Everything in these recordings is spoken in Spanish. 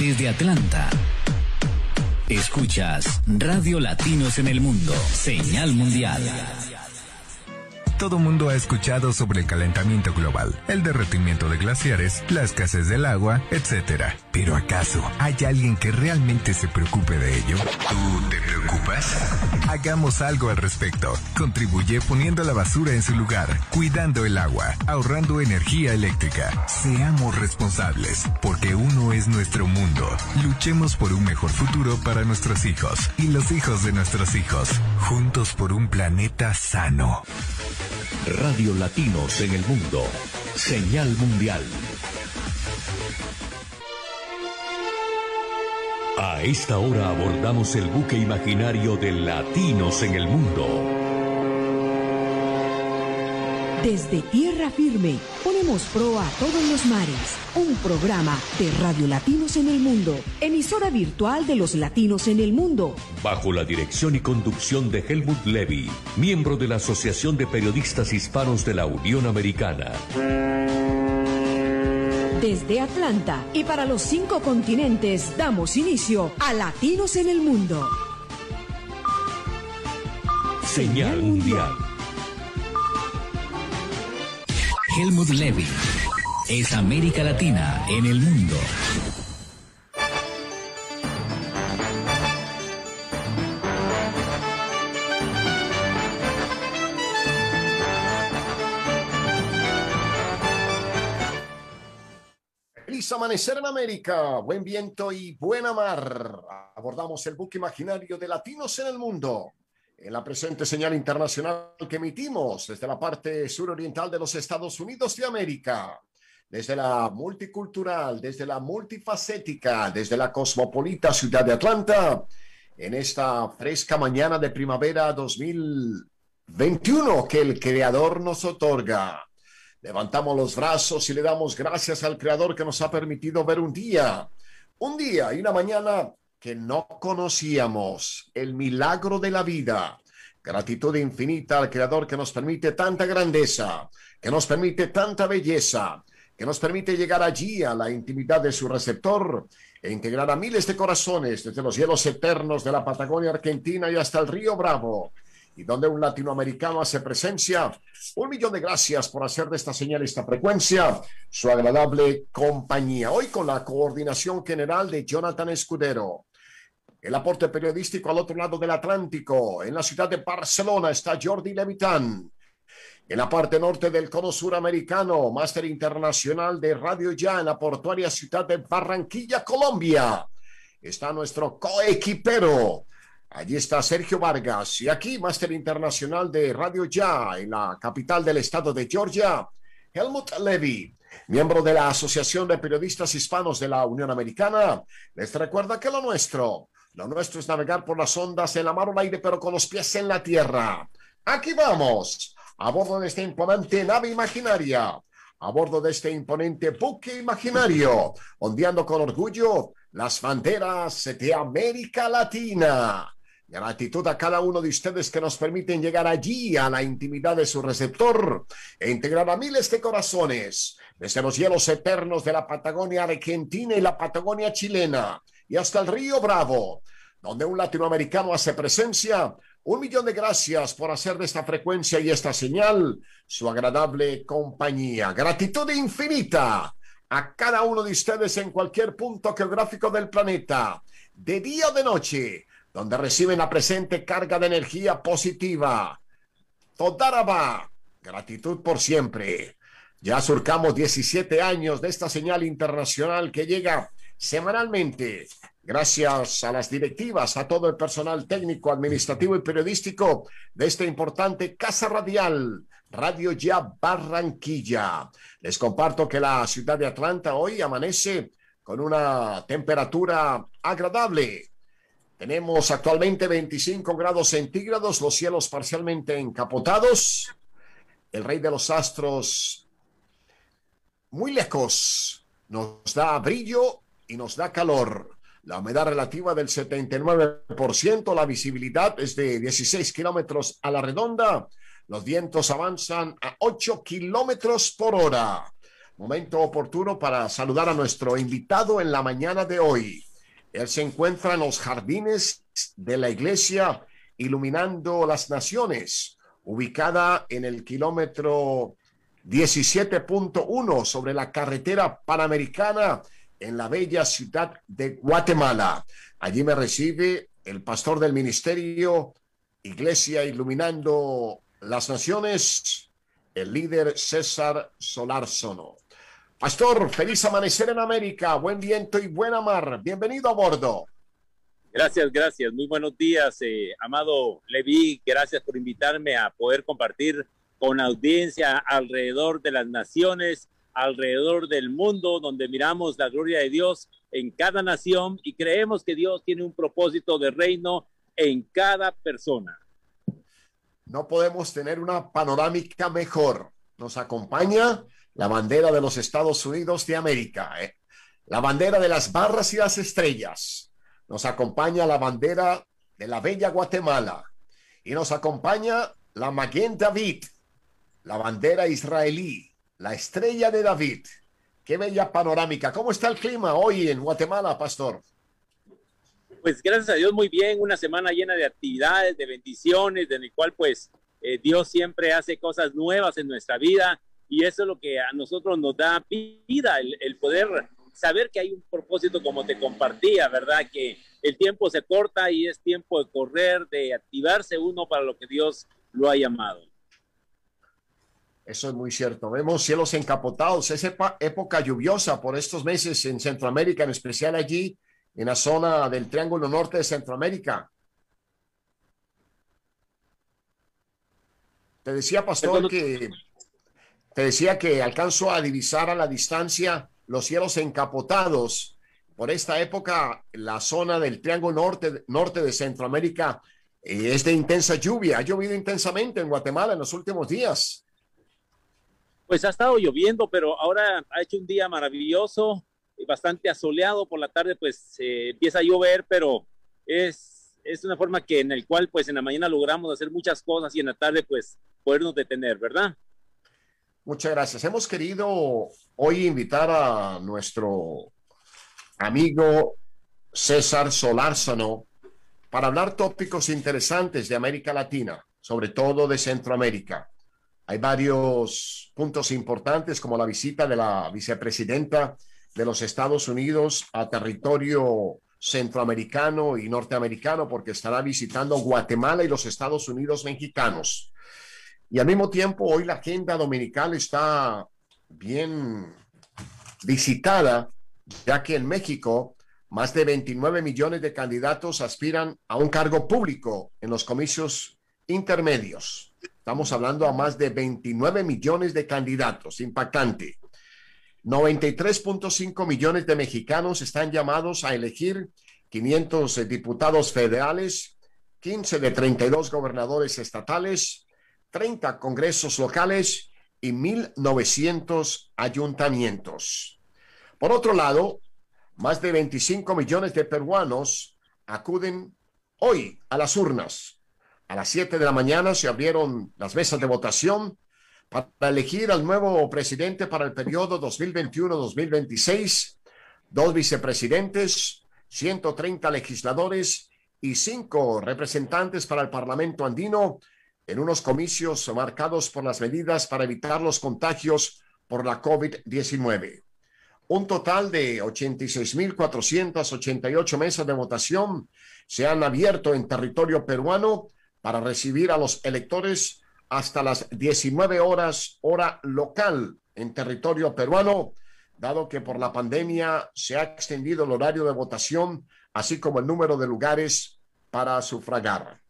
Desde Atlanta. Escuchas Radio Latinos en el Mundo, señal mundial. Todo mundo ha escuchado sobre el calentamiento global, el derretimiento de glaciares, la escasez del agua, etc. Pero ¿acaso hay alguien que realmente se preocupe de ello? ¿Tú te preocupas? Hagamos algo al respecto. Contribuye poniendo la basura en su lugar, cuidando el agua, ahorrando energía eléctrica. Seamos responsables, porque uno es nuestro mundo. Luchemos por un mejor futuro para nuestros hijos y los hijos de nuestros hijos. Juntos por un planeta sano. Radio Latinos en el Mundo, señal mundial. A esta hora abordamos el buque imaginario de Latinos en el Mundo. Desde tierra firme, ponemos pro a todos los mares. Un programa de Radio Latinos en el Mundo, emisora virtual de los latinos en el mundo. Bajo la dirección y conducción de Helmut Levy, miembro de la Asociación de Periodistas Hispanos de la Unión Americana. Desde Atlanta y para los cinco continentes damos inicio a Latinos en el Mundo. Señal Mundial. Helmut Levy es América Latina en el mundo. Feliz amanecer en América, buen viento y buena mar. Abordamos el buque imaginario de latinos en el mundo. En la presente señal internacional que emitimos desde la parte suroriental de los Estados Unidos de América, desde la multicultural, desde la multifacética, desde la cosmopolita ciudad de Atlanta, en esta fresca mañana de primavera 2021 que el Creador nos otorga. Levantamos los brazos y le damos gracias al Creador que nos ha permitido ver un día, un día y una mañana que no conocíamos, el milagro de la vida. Gratitud infinita al Creador que nos permite tanta grandeza, que nos permite tanta belleza, que nos permite llegar allí a la intimidad de su receptor e integrar a miles de corazones desde los hielos eternos de la Patagonia Argentina y hasta el río Bravo, y donde un latinoamericano hace presencia. Un millón de gracias por hacer de esta señal, esta frecuencia, su agradable compañía. Hoy con la coordinación general de Jonathan Escudero. El aporte periodístico al otro lado del Atlántico, en la ciudad de Barcelona, está Jordi Levitán. En la parte norte del cono suramericano, máster internacional de Radio Ya en la portuaria ciudad de Barranquilla, Colombia, está nuestro coequipero. Allí está Sergio Vargas y aquí máster internacional de Radio Ya en la capital del estado de Georgia, Helmut Levy, miembro de la Asociación de Periodistas Hispanos de la Unión Americana. Les recuerda que lo nuestro, lo nuestro es navegar por las ondas en la mar el aire, pero con los pies en la tierra. Aquí vamos, a bordo de esta imponente nave imaginaria, a bordo de este imponente buque imaginario, ondeando con orgullo las banderas de América Latina. Gratitud a cada uno de ustedes que nos permiten llegar allí a la intimidad de su receptor e integrar a miles de corazones desde los hielos eternos de la Patagonia argentina y la Patagonia chilena y hasta el río Bravo, donde un latinoamericano hace presencia. Un millón de gracias por hacer de esta frecuencia y esta señal su agradable compañía. Gratitud infinita a cada uno de ustedes en cualquier punto geográfico del planeta, de día o de noche donde reciben la presente carga de energía positiva. Todaraba, gratitud por siempre. Ya surcamos 17 años de esta señal internacional que llega semanalmente Gracias a las directivas, a todo el personal técnico, administrativo y periodístico de esta importante Casa Radial, Radio Ya Barranquilla. Les comparto que la ciudad de Atlanta hoy amanece con una temperatura agradable. Tenemos actualmente 25 grados centígrados, los cielos parcialmente encapotados. El rey de los astros muy lejos nos da brillo y nos da calor. La humedad relativa del 79%, la visibilidad es de 16 kilómetros a la redonda. Los vientos avanzan a 8 kilómetros por hora. Momento oportuno para saludar a nuestro invitado en la mañana de hoy. Él se encuentra en los jardines de la iglesia iluminando las naciones, ubicada en el kilómetro 17.1 sobre la carretera panamericana en la bella ciudad de Guatemala. Allí me recibe el pastor del ministerio Iglesia Iluminando las Naciones, el líder César Solárzono. Pastor, feliz amanecer en América, buen viento y buena mar. Bienvenido a bordo. Gracias, gracias. Muy buenos días, eh, amado Levi. Gracias por invitarme a poder compartir con audiencia alrededor de las naciones alrededor del mundo, donde miramos la gloria de Dios en cada nación y creemos que Dios tiene un propósito de reino en cada persona. No podemos tener una panorámica mejor. Nos acompaña la bandera de los Estados Unidos de América, ¿eh? la bandera de las barras y las estrellas. Nos acompaña la bandera de la bella Guatemala y nos acompaña la Maguen David, la bandera israelí la estrella de David. Qué bella panorámica. ¿Cómo está el clima hoy en Guatemala, pastor? Pues gracias a Dios muy bien, una semana llena de actividades, de bendiciones, en el cual pues eh, Dios siempre hace cosas nuevas en nuestra vida y eso es lo que a nosotros nos da vida, el, el poder saber que hay un propósito como te compartía, ¿verdad? Que el tiempo se corta y es tiempo de correr, de activarse uno para lo que Dios lo ha llamado. Eso es muy cierto. Vemos cielos encapotados. Es época lluviosa por estos meses en Centroamérica, en especial allí en la zona del Triángulo Norte de Centroamérica. Te decía, pastor, que te decía que alcanzo a divisar a la distancia los cielos encapotados. Por esta época, la zona del Triángulo Norte, norte de Centroamérica eh, es de intensa lluvia. Ha llovido intensamente en Guatemala en los últimos días. Pues ha estado lloviendo, pero ahora ha hecho un día maravilloso, y bastante asoleado. Por la tarde, pues empieza a llover, pero es, es una forma que en el cual, pues en la mañana logramos hacer muchas cosas y en la tarde, pues podernos detener, ¿verdad? Muchas gracias. Hemos querido hoy invitar a nuestro amigo César Solárzano para hablar tópicos interesantes de América Latina, sobre todo de Centroamérica. Hay varios puntos importantes como la visita de la vicepresidenta de los Estados Unidos a territorio centroamericano y norteamericano porque estará visitando Guatemala y los Estados Unidos mexicanos. Y al mismo tiempo, hoy la agenda dominical está bien visitada, ya que en México más de 29 millones de candidatos aspiran a un cargo público en los comicios intermedios. Estamos hablando a más de 29 millones de candidatos, impactante. 93.5 millones de mexicanos están llamados a elegir 500 diputados federales, 15 de 32 gobernadores estatales, 30 congresos locales y 1.900 ayuntamientos. Por otro lado, más de 25 millones de peruanos acuden hoy a las urnas a las 7 de la mañana se abrieron las mesas de votación para elegir al nuevo presidente para el periodo 2021-2026, dos vicepresidentes, 130 legisladores y cinco representantes para el Parlamento andino en unos comicios marcados por las medidas para evitar los contagios por la COVID-19. Un total de 86.488 mesas de votación se han abierto en territorio peruano para recibir a los electores hasta las 19 horas hora local en territorio peruano dado que por la pandemia se ha extendido el horario de votación, así como el número de lugares para sufragar.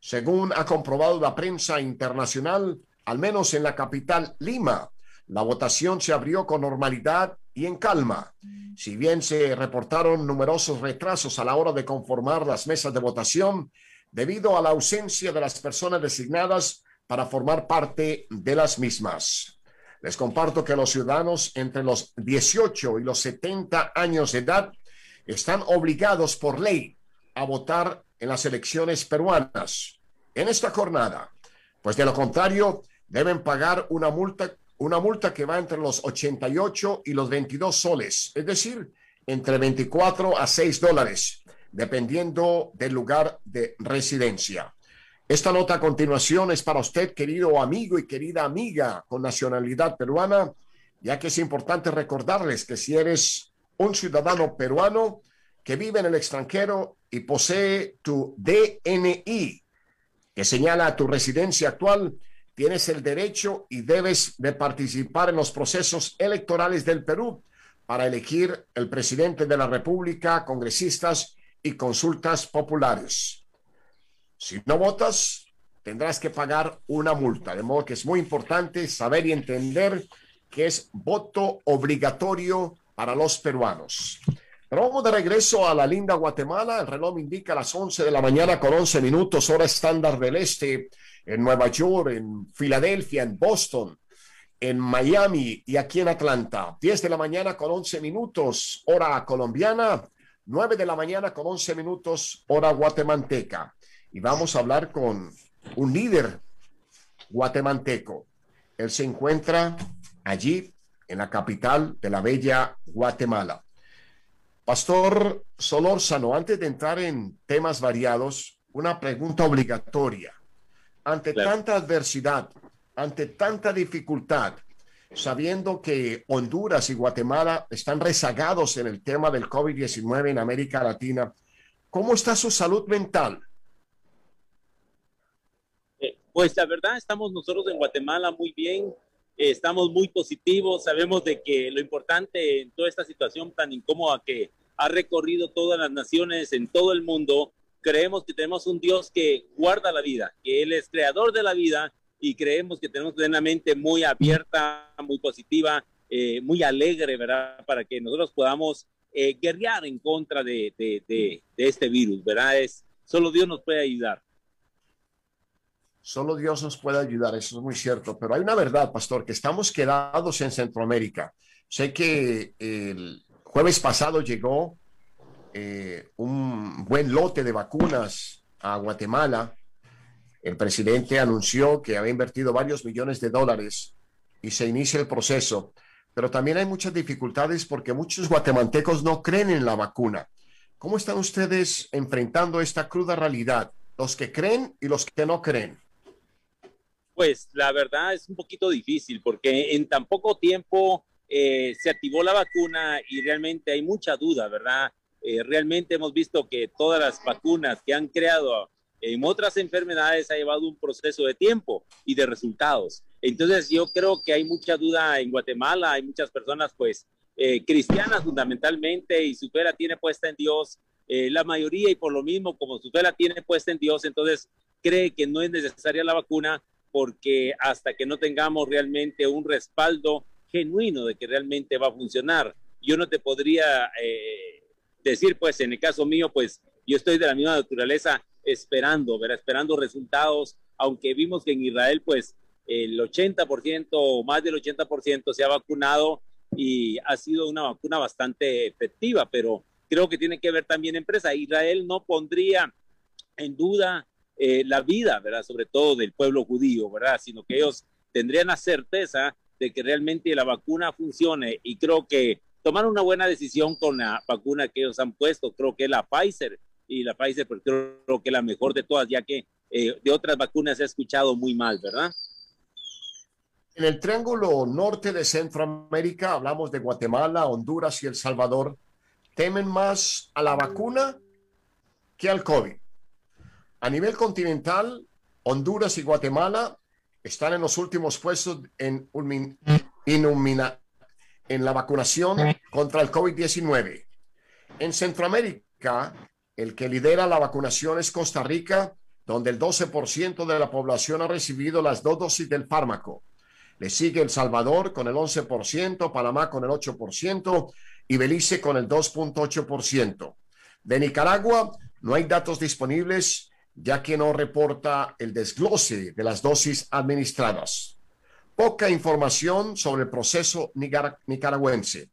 Según ha comprobado la prensa internacional, al menos en la capital Lima, la votación se abrió con normalidad y en calma. Si bien se reportaron numerosos retrasos a la hora de conformar las mesas de votación, debido a la ausencia de las personas designadas para formar parte de las mismas. Les comparto que los ciudadanos entre los 18 y los 70 años de edad están obligados por ley a votar en las elecciones peruanas en esta jornada, pues de lo contrario deben pagar una multa, una multa que va entre los 88 y los 22 soles, es decir, entre 24 a 6 dólares, dependiendo del lugar de residencia. Esta nota a continuación es para usted, querido amigo y querida amiga con nacionalidad peruana, ya que es importante recordarles que si eres un ciudadano peruano que vive en el extranjero y posee tu DNI, que señala tu residencia actual, tienes el derecho y debes de participar en los procesos electorales del Perú para elegir el presidente de la República, congresistas y consultas populares. Si no votas, tendrás que pagar una multa. De modo que es muy importante saber y entender que es voto obligatorio para los peruanos. Pero vamos de regreso a la linda Guatemala. El reloj indica las 11 de la mañana con 11 minutos, hora estándar del este, en Nueva York, en Filadelfia, en Boston, en Miami y aquí en Atlanta. 10 de la mañana con 11 minutos, hora colombiana. 9 de la mañana con 11 minutos, hora guatemalteca y vamos a hablar con un líder guatemalteco. Él se encuentra allí en la capital de la bella Guatemala. Pastor Solórzano, antes de entrar en temas variados, una pregunta obligatoria. Ante tanta adversidad, ante tanta dificultad, sabiendo que Honduras y Guatemala están rezagados en el tema del COVID-19 en América Latina, ¿cómo está su salud mental? Pues la verdad, estamos nosotros en Guatemala muy bien, eh, estamos muy positivos, sabemos de que lo importante en toda esta situación tan incómoda que ha recorrido todas las naciones en todo el mundo, creemos que tenemos un Dios que guarda la vida, que Él es creador de la vida y creemos que tenemos una mente muy abierta, muy positiva, eh, muy alegre, ¿verdad? Para que nosotros podamos eh, guerrear en contra de, de, de, de, este virus, ¿verdad? Es, solo Dios nos puede ayudar. Solo Dios nos puede ayudar, eso es muy cierto. Pero hay una verdad, pastor, que estamos quedados en Centroamérica. Sé que el jueves pasado llegó eh, un buen lote de vacunas a Guatemala. El presidente anunció que había invertido varios millones de dólares y se inicia el proceso. Pero también hay muchas dificultades porque muchos guatemaltecos no creen en la vacuna. ¿Cómo están ustedes enfrentando esta cruda realidad? Los que creen y los que no creen. Pues la verdad es un poquito difícil porque en tan poco tiempo eh, se activó la vacuna y realmente hay mucha duda, ¿verdad? Eh, realmente hemos visto que todas las vacunas que han creado en otras enfermedades ha llevado un proceso de tiempo y de resultados. Entonces yo creo que hay mucha duda en Guatemala, hay muchas personas pues eh, cristianas fundamentalmente y su fe la tiene puesta en Dios, eh, la mayoría y por lo mismo como su fe la tiene puesta en Dios, entonces cree que no es necesaria la vacuna porque hasta que no tengamos realmente un respaldo genuino de que realmente va a funcionar, yo no te podría eh, decir, pues en el caso mío, pues yo estoy de la misma naturaleza esperando, ¿verdad? esperando resultados, aunque vimos que en Israel, pues el 80% o más del 80% se ha vacunado y ha sido una vacuna bastante efectiva, pero creo que tiene que ver también empresa. Israel no pondría en duda eh, la vida, ¿verdad? Sobre todo del pueblo judío, ¿verdad? Sino que ellos tendrían la certeza de que realmente la vacuna funcione y creo que tomaron una buena decisión con la vacuna que ellos han puesto, creo que la Pfizer y la Pfizer pues, creo que la mejor de todas, ya que eh, de otras vacunas se ha escuchado muy mal, ¿verdad? En el triángulo norte de Centroamérica, hablamos de Guatemala, Honduras y El Salvador, temen más a la vacuna que al COVID. A nivel continental, Honduras y Guatemala están en los últimos puestos en en la vacunación contra el COVID-19. En Centroamérica, el que lidera la vacunación es Costa Rica, donde el 12% de la población ha recibido las dos dosis del fármaco. Le sigue El Salvador con el 11%, Panamá con el 8% y Belice con el 2.8%. De Nicaragua no hay datos disponibles ya que no reporta el desglose de las dosis administradas. Poca información sobre el proceso nicaragüense.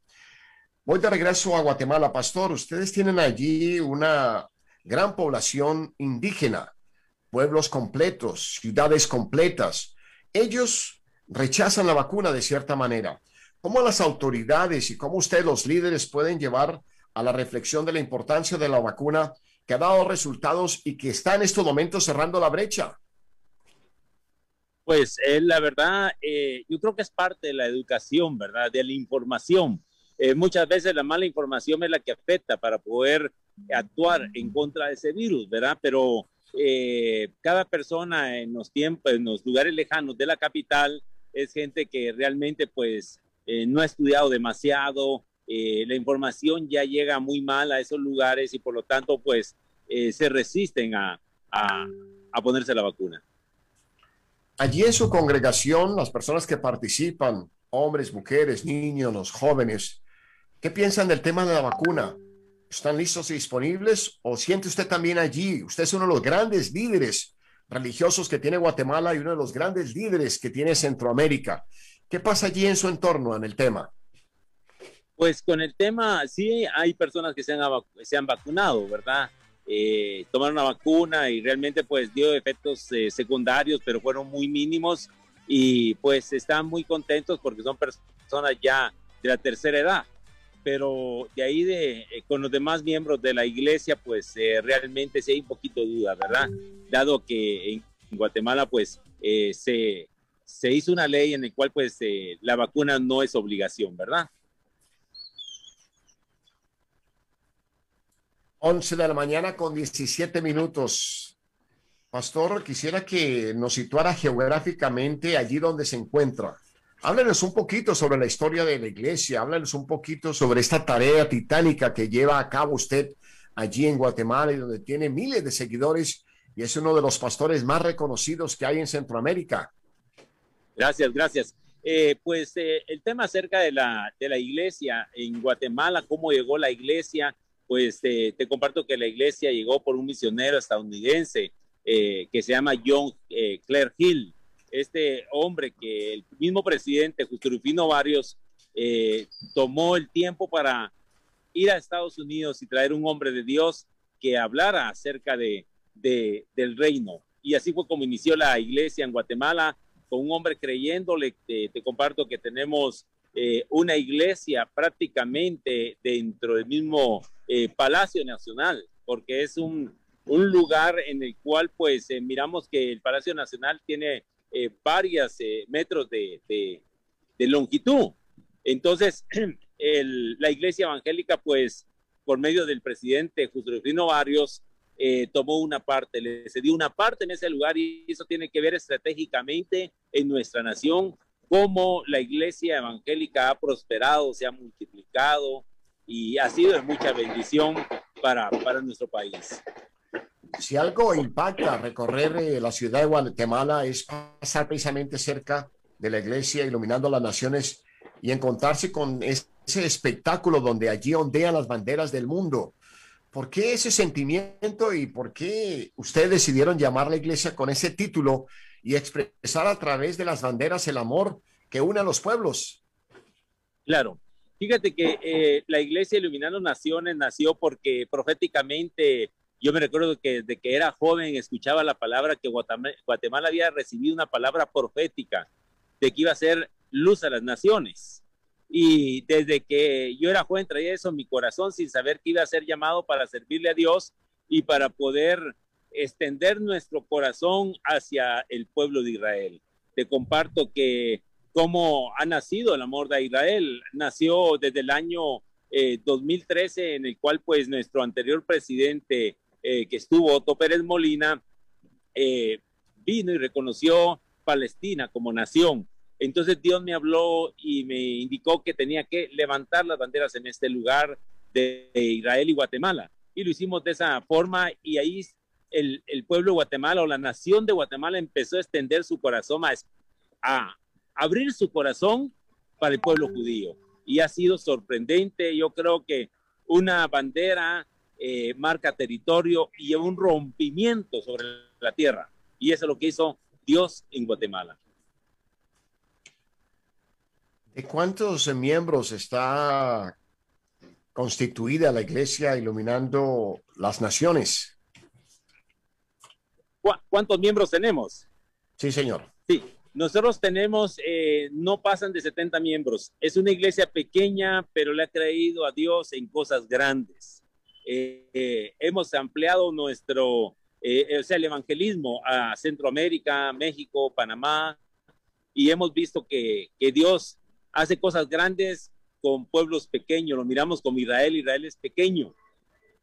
Voy de regreso a Guatemala, Pastor. Ustedes tienen allí una gran población indígena, pueblos completos, ciudades completas. Ellos rechazan la vacuna de cierta manera. ¿Cómo las autoridades y cómo ustedes, los líderes, pueden llevar a la reflexión de la importancia de la vacuna que ha dado resultados y que está en estos momentos cerrando la brecha? Pues eh, la verdad, eh, yo creo que es parte de la educación, ¿verdad? De la información. Eh, muchas veces la mala información es la que afecta para poder actuar en contra de ese virus, ¿verdad? Pero cada persona en los tiempos, en los lugares lejanos de la capital, es gente que realmente pues no ha estudiado demasiado, eh, la información ya llega muy mal a esos lugares y por lo tanto pues eh, se resisten a, a, ponerse la vacuna. Allí en su congregación, las personas que participan, hombres, mujeres, niños, los jóvenes, ¿qué piensan del tema de la vacuna? ¿Están listos y disponibles? ¿O siente usted también allí? Usted es uno de los grandes líderes religiosos que tiene Guatemala y uno de los grandes líderes que tiene Centroamérica. ¿Qué pasa allí en su entorno en el tema? Pues con el tema, sí hay personas que se han, se han vacunado, ¿verdad? Eh, tomaron una vacuna y realmente pues dio efectos eh, secundarios, pero fueron muy mínimos y pues están muy contentos porque son personas ya de la tercera edad. Pero de ahí de, eh, con los demás miembros de la iglesia, pues realmente sí hay un poquito de duda, ¿verdad? Dado que en Guatemala pues se, se hizo una ley en la cual pues la vacuna no es obligación, ¿verdad? 11 de la mañana con 17 minutos. Pastor, quisiera que nos situara geográficamente allí donde se encuentra. Háblenos un poquito sobre la historia de la iglesia, háblenos un poquito sobre esta tarea titánica que lleva a cabo usted allí en Guatemala y donde tiene miles de seguidores y es uno de los pastores más reconocidos que hay en Centroamérica. Gracias, gracias. Eh, pues eh, el tema acerca de la, de la iglesia en Guatemala, cómo llegó la iglesia, pues te comparto que la iglesia llegó por un misionero estadounidense eh, que se llama John eh, Hill. Este hombre que el mismo presidente, Justo Rufino Barrios, eh, tomó el tiempo para ir a Estados Unidos y traer un hombre de Dios que hablara acerca de, del reino. Y así fue como inició la iglesia en Guatemala, con un hombre creyéndole. te comparto que tenemos eh, una iglesia prácticamente dentro del mismo eh, Palacio Nacional, porque es un, un, lugar en el cual pues eh, miramos que el Palacio Nacional tiene varios metros de, de, longitud. Entonces, el, la iglesia evangélica pues por medio del presidente Juscelino Barrios tomó una parte, le cedió una parte en ese lugar y eso tiene que ver estratégicamente en nuestra nación cómo la iglesia evangélica ha prosperado, se ha multiplicado y ha sido de mucha bendición para, para nuestro país. Si algo impacta recorrer eh, la ciudad de Guatemala es pasar precisamente cerca de la iglesia, iluminando las naciones y encontrarse con ese espectáculo donde allí ondean las banderas del mundo. ¿Por qué ese sentimiento y por qué ustedes decidieron llamar a la iglesia con ese título y expresar a través de las banderas el amor que une a los pueblos. Claro. Fíjate que eh, la iglesia Iluminando Naciones nació porque proféticamente, yo me recuerdo que desde que era joven escuchaba la palabra que Guatemala, había recibido una palabra profética de que iba a ser luz a las naciones. Y desde que yo era joven traía eso en mi corazón sin saber que iba a ser llamado para servirle a Dios y para poder extender nuestro corazón hacia el pueblo de Israel. Te comparto que cómo ha nacido el amor de Israel. Nació desde el año 2013, eh, en el cual pues nuestro anterior presidente eh, que estuvo, Otto Pérez Molina, eh, vino y reconoció Palestina como nación. Entonces Dios me habló y me indicó que tenía que levantar las banderas en este lugar de Israel y Guatemala. Y lo hicimos de esa forma y ahí el, pueblo de Guatemala o la nación de Guatemala empezó a extender su corazón, a, a abrir su corazón para el pueblo judío. Y ha sido sorprendente. Yo creo que una bandera eh, marca territorio y un rompimiento sobre la tierra. Y eso es lo que hizo Dios en Guatemala. ¿De cuántos miembros está constituida la iglesia iluminando las naciones? ¿Cuántos miembros tenemos? Sí, señor. Sí, nosotros tenemos, eh, no pasan de 70 miembros. Es una iglesia pequeña, pero le ha creído a Dios en cosas grandes. Eh, eh, hemos ampliado nuestro, o sea, el evangelismo a Centroamérica, México, Panamá, y hemos visto que, que Dios hace cosas grandes con pueblos pequeños. Lo miramos como Israel. Israel es pequeño,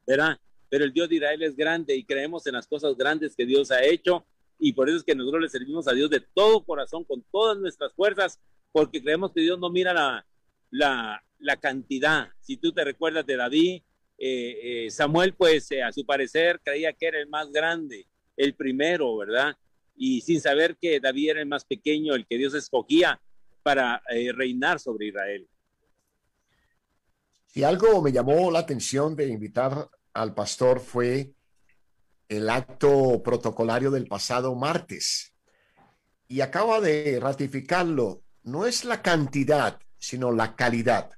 ¿verdad? Pero el Dios de Israel es grande y creemos en las cosas grandes que Dios ha hecho y por eso es que nosotros le servimos a Dios de todo corazón, con todas nuestras fuerzas, porque creemos que Dios no mira la, la, cantidad. Si tú te recuerdas de David, eh, eh, Samuel pues eh, a su parecer creía que era el más grande, el primero, ¿verdad? Y sin saber que David era el más pequeño, el que Dios escogía para reinar sobre Israel. Si algo me llamó la atención de invitar al pastor fue el acto protocolario del pasado martes. Y acaba de ratificarlo. No es la cantidad, sino la calidad.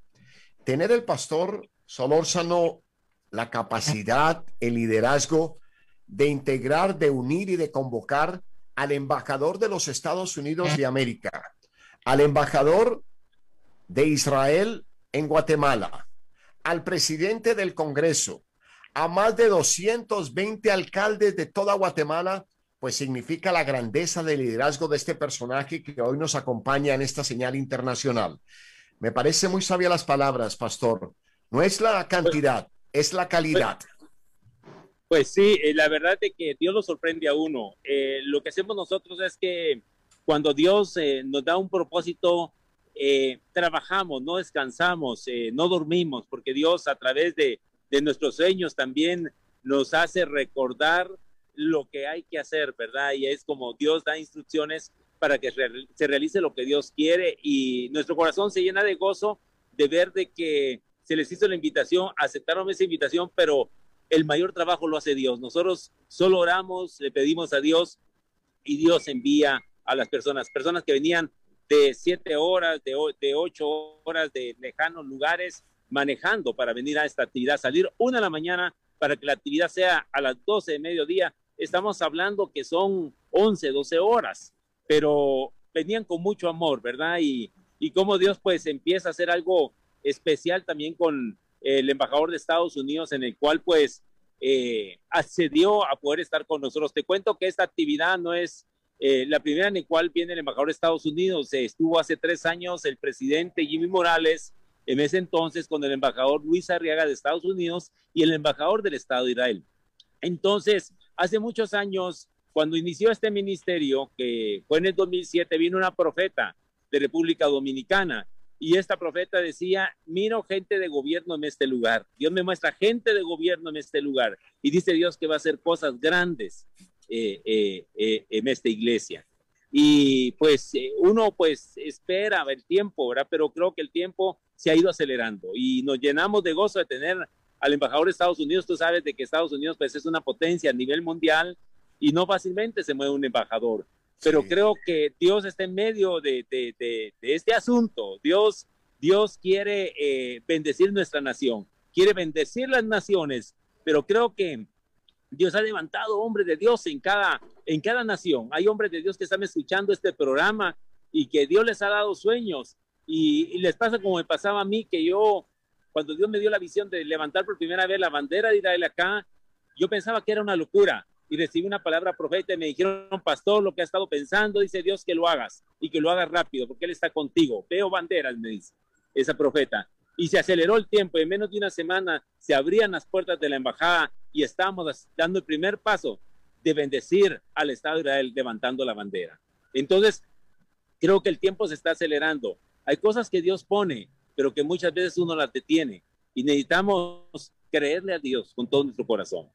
Tener el pastor Solórzano la capacidad, el liderazgo de integrar, de unir y de convocar al embajador de los Estados Unidos de América, al embajador de Israel en Guatemala, al presidente del Congreso, a más de 220 alcaldes de toda Guatemala, pues significa la grandeza del liderazgo de este personaje que hoy nos acompaña en esta señal internacional. Me parece muy sabia las palabras, pastor. No es la cantidad, es la calidad. Pues, sí, eh, la verdad es que Dios lo sorprende a uno. Eh, lo que hacemos nosotros es que cuando Dios eh, nos da un propósito, trabajamos, no descansamos, no dormimos, porque Dios a través de de nuestros sueños también nos hace recordar lo que hay que hacer, ¿verdad? Y es como Dios da instrucciones para que se realice lo que Dios quiere y nuestro corazón se llena de gozo de ver de que se les hizo la invitación, aceptaron esa invitación, pero el mayor trabajo lo hace Dios. Nosotros solo oramos, le pedimos a Dios y Dios envía a las personas, personas que venían de siete horas, de, de ocho horas de lejanos lugares manejando para venir a esta actividad, salir una de la mañana para que la actividad sea a las 12 de mediodía. Estamos hablando que son 11, 12 horas, pero venían con mucho amor, ¿verdad? Y, y cómo Dios pues empieza a hacer algo especial también con el embajador de Estados Unidos, en el cual pues eh, accedió a poder estar con nosotros. Te cuento que esta actividad no es eh, la primera en la cual viene el embajador de Estados Unidos. estuvo hace tres años el presidente Jimmy Morales en ese entonces con el embajador Luis Arriaga de Estados Unidos y el embajador del Estado de Israel. Entonces, hace muchos años, cuando inició este ministerio, que fue en el 2007, vino una profeta de República Dominicana y esta profeta decía, miro gente de gobierno en este lugar. Dios me muestra gente de gobierno en este lugar y dice Dios que va a hacer cosas grandes eh, eh, eh, en esta iglesia. Y pues uno pues espera el tiempo, ¿verdad? Pero creo que el tiempo se ha ido acelerando y nos llenamos de gozo de tener al embajador de Estados Unidos. Tú sabes de que Estados Unidos pues es una potencia a nivel mundial y no fácilmente se mueve un embajador. Pero creo que Dios está en medio de, de, de, este asunto. Dios, Dios quiere eh, bendecir nuestra nación, quiere bendecir las naciones, pero creo que Dios ha levantado hombres de Dios en cada, en cada nación. Hay hombres de Dios que están escuchando este programa y que Dios les ha dado sueños y, les pasa como me pasaba a mí, que yo, cuando Dios me dio la visión de levantar por primera vez la bandera de Israel acá, yo pensaba que era una locura y recibí una palabra profeta y me dijeron, pastor, lo que ha estado pensando, dice Dios que lo hagas y que lo hagas rápido porque Él está contigo. Veo banderas, me dice esa profeta. Y se aceleró el tiempo y en menos de una semana se abrían las puertas de la embajada y estábamos dando el primer paso de bendecir al Estado de Israel levantando la bandera. Entonces, creo que el tiempo se está acelerando. Hay cosas que Dios pone, pero que muchas veces uno las detiene y necesitamos creerle a Dios con todo nuestro corazón.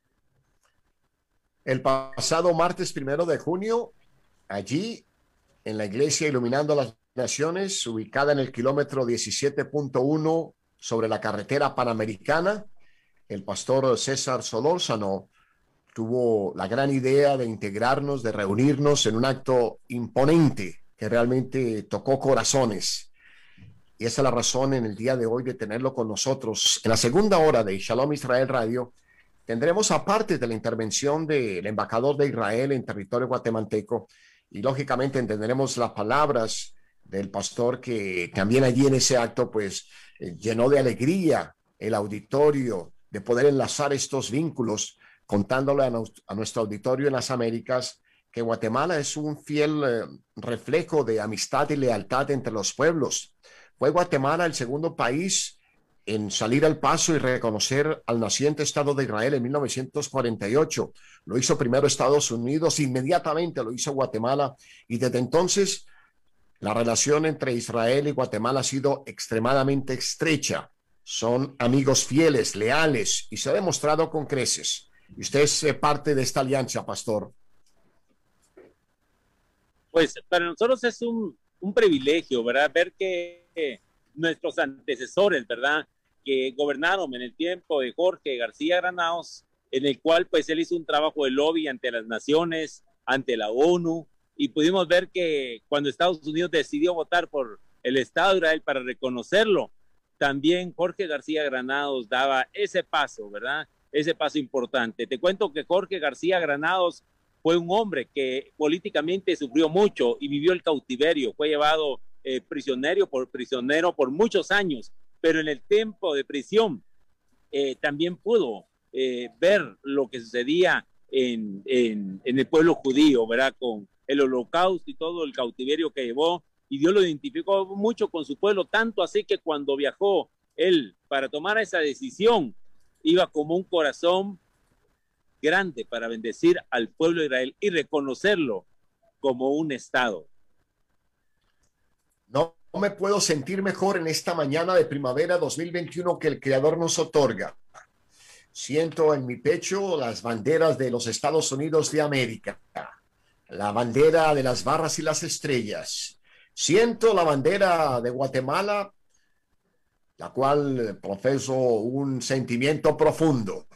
El pasado martes primero de junio, allí en la iglesia Iluminando las Naciones, ubicada en el kilómetro 17.1 sobre la carretera panamericana, el pastor César Solórzano tuvo la gran idea de integrarnos, de reunirnos en un acto imponente que realmente tocó corazones. Y esa es la razón en el día de hoy de tenerlo con nosotros. En la segunda hora de Shalom Israel Radio, tendremos aparte de la intervención del embajador de Israel en territorio guatemalteco, y lógicamente entenderemos las palabras del pastor que también allí en ese acto pues eh, llenó de alegría el auditorio de poder enlazar estos vínculos contándole a, nuestro auditorio en las Américas que Guatemala es un fiel eh, reflejo de amistad y lealtad entre los pueblos. Fue Guatemala el segundo país en salir al paso y reconocer al naciente Estado de Israel en 1948. Lo hizo primero Estados Unidos, inmediatamente lo hizo Guatemala y desde entonces la relación entre Israel y Guatemala ha sido extremadamente estrecha. Son amigos fieles, leales y se ha demostrado con creces. Y usted es eh, parte de esta alianza, pastor. Pues para nosotros es un, un privilegio, ¿verdad? Ver que nuestros antecesores, ¿verdad? Que gobernaron en el tiempo de Jorge García Granados, en el cual pues él hizo un trabajo de lobby ante las naciones, ante la ONU, y pudimos ver que cuando Estados Unidos decidió votar por el Estado de Israel para reconocerlo, también Jorge García Granados daba ese paso, ¿verdad? Ese paso importante. Te cuento que Jorge García Granados fue un hombre que políticamente sufrió mucho y vivió el cautiverio, fue llevado eh, prisionero, por, prisionero por muchos años, pero en el tiempo de prisión eh, también pudo eh, ver lo que sucedía en, en, en, el pueblo judío, ¿verdad? Con el holocausto y todo el cautiverio que llevó, y Dios lo identificó mucho con su pueblo, tanto así que cuando viajó él para tomar esa decisión, iba como un corazón grande para bendecir al pueblo de Israel y reconocerlo como un Estado. No me puedo sentir mejor en esta mañana de primavera 2021 que el Creador nos otorga. Siento en mi pecho las banderas de los Estados Unidos de América la bandera de las barras y las estrellas. Siento la bandera de Guatemala, la cual profeso un sentimiento profundo.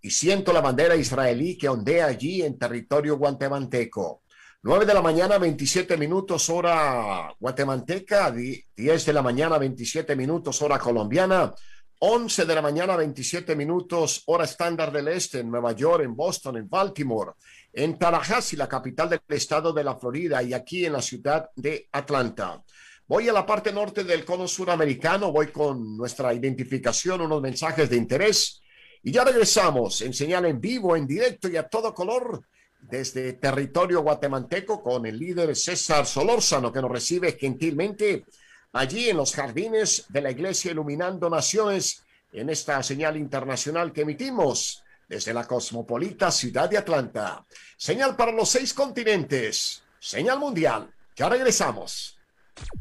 Y siento la bandera israelí que ondea allí en territorio guatemalteco. 9 de la mañana, 27 minutos hora guatemalteca, 10 de la mañana, 27 minutos hora colombiana, 11 de la mañana, 27 minutos hora estándar del este, en Nueva York, en Boston, en Baltimore, en Tallahassee, la capital del estado de la Florida, y aquí en la ciudad de Atlanta. Voy a la parte norte del cono suramericano, voy con nuestra identificación, unos mensajes de interés, y ya regresamos en señal en vivo, en directo y a todo color desde territorio guatemalteco con el líder César Solórzano, que nos recibe gentilmente allí en los jardines de la Iglesia Iluminando Naciones, en esta señal internacional que emitimos desde la cosmopolita ciudad de Atlanta. Señal para los seis continentes. Señal mundial. Ya regresamos.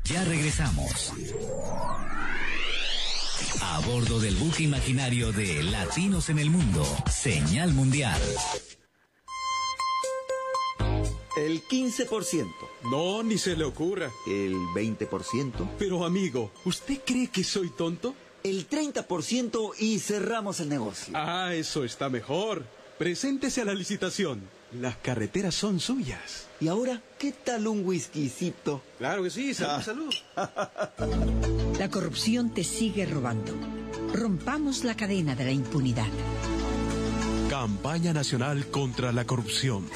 Ya regresamos. A bordo del buque imaginario de Latinos en el Mundo. Señal mundial. El 15%. No, ni se le ocurra. El 20%. Pero amigo, ¿usted cree que soy tonto? el 30% y cerramos el negocio. Ah, eso está mejor. Preséntese a la licitación. Las carreteras son suyas. ¿Y ahora qué tal un whiskycito? Claro que sí, salud, ah. salud. La corrupción te sigue robando. Rompamos la cadena de la impunidad. Campaña Nacional contra la Corrupción.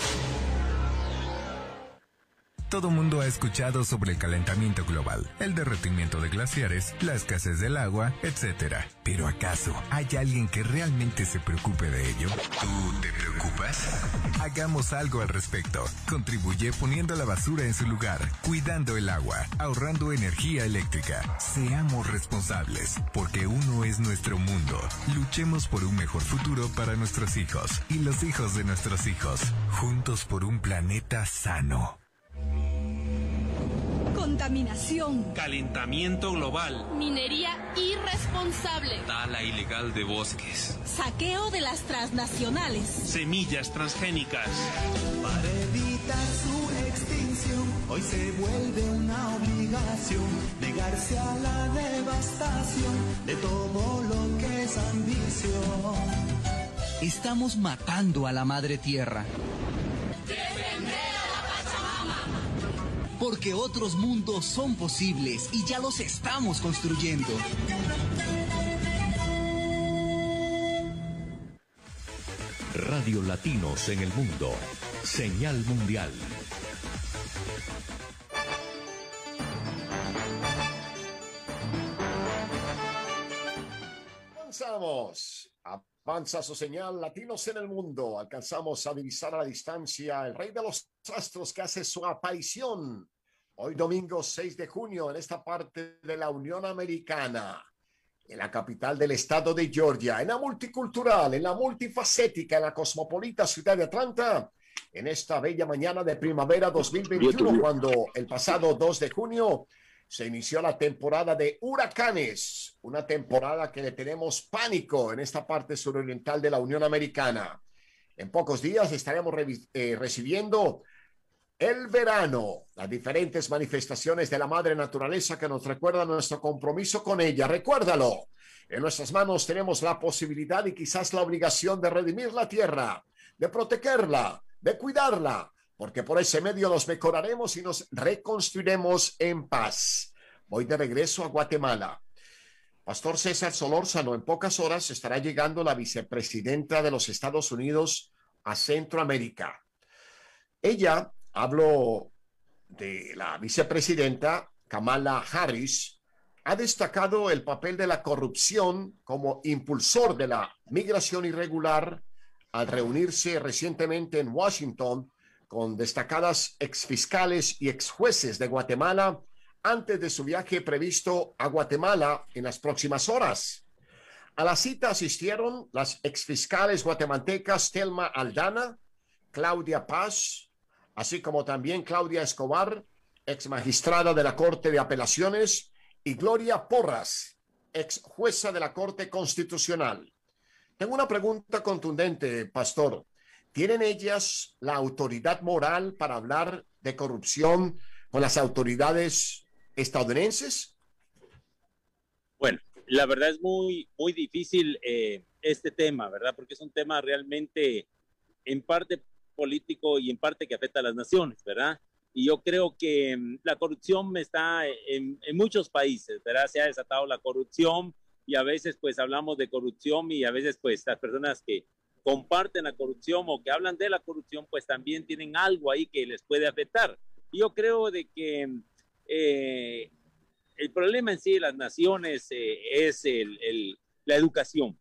Todo mundo ha escuchado sobre el calentamiento global, el derretimiento de glaciares, la escasez del agua, etc. Pero ¿acaso hay alguien que realmente se preocupe de ello? ¿Tú te preocupas? Hagamos algo al respecto. Contribuye poniendo la basura en su lugar, cuidando el agua, ahorrando energía eléctrica. Seamos responsables, porque uno es nuestro mundo. Luchemos por un mejor futuro para nuestros hijos y los hijos de nuestros hijos. Juntos por un planeta sano. Contaminación, calentamiento global, minería irresponsable, tala ilegal de bosques, saqueo de las transnacionales, semillas transgénicas. Para evitar su extinción, hoy se vuelve una obligación negarse a la devastación de todo lo que es ambición. Estamos matando a la madre tierra. Porque otros mundos son posibles y ya los estamos construyendo. Radio Latinos en el Mundo. Señal Mundial. Avanzamos. Avanza su señal Latinos en el Mundo. Alcanzamos a divisar a la distancia el rey de los astros que hace su aparición hoy domingo 6 de junio en esta parte de la Unión Americana, en la capital del estado de Georgia, en la multicultural, en la multifacética, en la cosmopolita ciudad de Atlanta, en esta bella mañana de primavera 2021, cuando el pasado 2 de junio se inició la temporada de huracanes, una temporada que le tenemos pánico en esta parte suroriental de la Unión Americana. En pocos días estaremos eh, recibiendo el verano, las diferentes manifestaciones de la madre naturaleza que nos recuerdan nuestro compromiso con ella. Recuérdalo. En nuestras manos tenemos la posibilidad y quizás la obligación de redimir la tierra, de protegerla, de cuidarla, porque por ese medio nos mejoraremos y nos reconstruiremos en paz. Voy de regreso a Guatemala. Pastor César Solórzano, en pocas horas estará llegando la vicepresidenta de los Estados Unidos a Centroamérica. Ella hablo de la vicepresidenta Kamala Harris, ha destacado el papel de la corrupción como impulsor de la migración irregular al reunirse recientemente en Washington con destacadas exfiscales y exjueces de Guatemala antes de su viaje previsto a Guatemala en las próximas horas. A la cita asistieron las exfiscales guatemaltecas Telma Aldana, Claudia Paz, así como también Claudia Escobar, ex magistrada de la Corte de Apelaciones, y Gloria Porras, ex jueza de la Corte Constitucional. Tengo una pregunta contundente, pastor. ¿Tienen ellas la autoridad moral para hablar de corrupción con las autoridades estadounidenses? Bueno, la verdad es muy, muy difícil eh, este tema, ¿verdad? Porque es un tema realmente en parte político y en parte que afecta a las naciones, ¿verdad? Y yo creo que mm, la corrupción está en, muchos países, ¿verdad? Se ha desatado la corrupción y a veces pues hablamos de corrupción y a veces pues las personas que comparten la corrupción o que hablan de la corrupción pues también tienen algo ahí que les puede afectar. Yo creo de que eh, el problema en sí de las naciones eh, es la educación.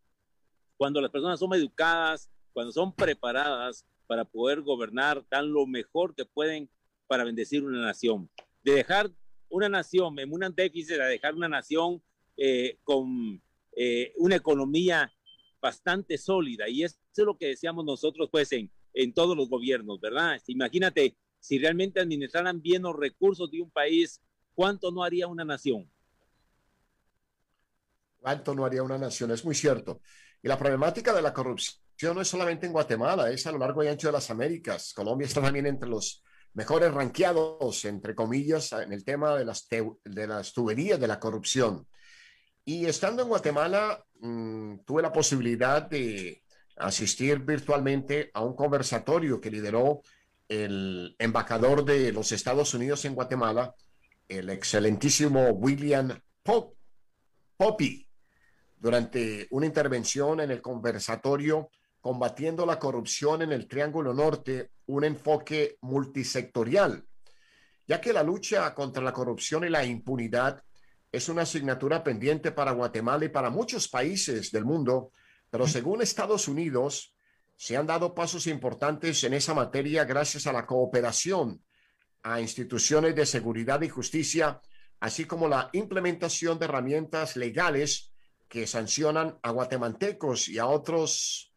Cuando las personas son educadas, cuando son preparadas, para poder gobernar, dan lo mejor que pueden para bendecir una nación. De dejar una nación en un déficit a dejar una nación eh, con una economía bastante sólida. Y eso es lo que decíamos nosotros, pues, en, en todos los gobiernos, ¿verdad? Imagínate, si realmente administraran bien los recursos de un país, ¿cuánto no haría una nación? ¿Cuánto no haría una nación? Es muy cierto. Y la problemática de la corrupción no es solamente en Guatemala, es a lo largo y ancho de las Américas. Colombia está también entre los mejores ranqueados, entre comillas, en el tema de las, de las tuberías de la corrupción. Y estando en Guatemala, mm, tuve la posibilidad de asistir virtualmente a un conversatorio que lideró el embajador de los Estados Unidos en Guatemala, el excelentísimo William Poppy, durante una intervención en el conversatorio combatiendo la corrupción en el Triángulo Norte un enfoque multisectorial, ya que la lucha contra la corrupción y la impunidad es una asignatura pendiente para Guatemala y para muchos países del mundo, pero según Estados Unidos, se han dado pasos importantes en esa materia gracias a la cooperación a instituciones de seguridad y justicia, así como la implementación de herramientas legales que sancionan a guatemaltecos y a otros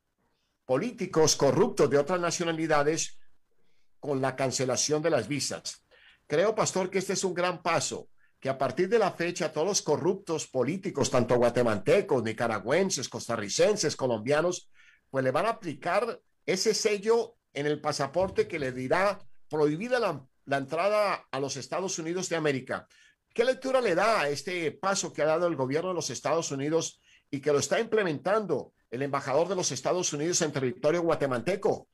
políticos corruptos de otras nacionalidades con la cancelación de las visas. Creo, pastor, que este es un gran paso, que a partir de la fecha todos los corruptos políticos, tanto guatemaltecos, nicaragüenses, costarricenses, colombianos, pues le van a aplicar ese sello en el pasaporte que le dirá prohibida la, la entrada a los Estados Unidos de América. ¿Qué lectura le da a este paso que ha dado el gobierno de los Estados Unidos y que lo está implementando el embajador de los Estados Unidos en territorio guatemalteco?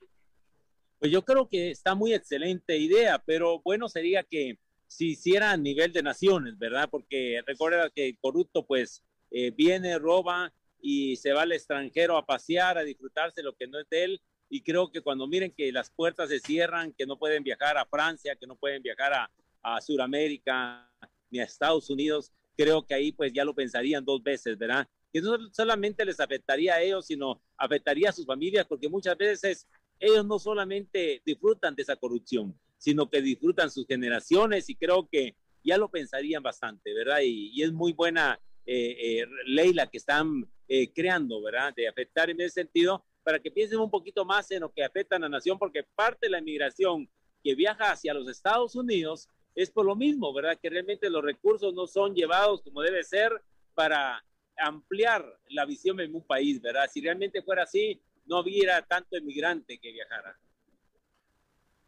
Pues yo creo que está muy excelente idea, pero bueno sería que si hiciera a nivel de naciones, ¿verdad? Porque recuerda que el corrupto pues eh, viene, roba y se va al extranjero a pasear, a disfrutarse lo que no es de él. Y creo que cuando miren que las puertas se cierran, que no pueden viajar a Francia, que no pueden viajar a, a Sudamérica ni a Estados Unidos, creo que ahí pues ya lo pensarían dos veces, ¿verdad? Que no solamente les afectaría a ellos, sino afectaría a sus familias, porque muchas veces ellos no solamente disfrutan de esa corrupción, sino que disfrutan sus generaciones y creo que ya lo pensarían bastante, ¿verdad? Y, es muy buena eh, eh, ley la que están eh, creando, ¿verdad? De afectar en ese sentido, para que piensen un poquito más en lo que afecta a la nación, porque parte de la inmigración que viaja hacia los Estados Unidos es por lo mismo, ¿verdad? Que realmente los recursos no son llevados como debe ser para ampliar la visión en un país, ¿verdad? Si realmente fuera así, no hubiera tanto emigrante que viajara.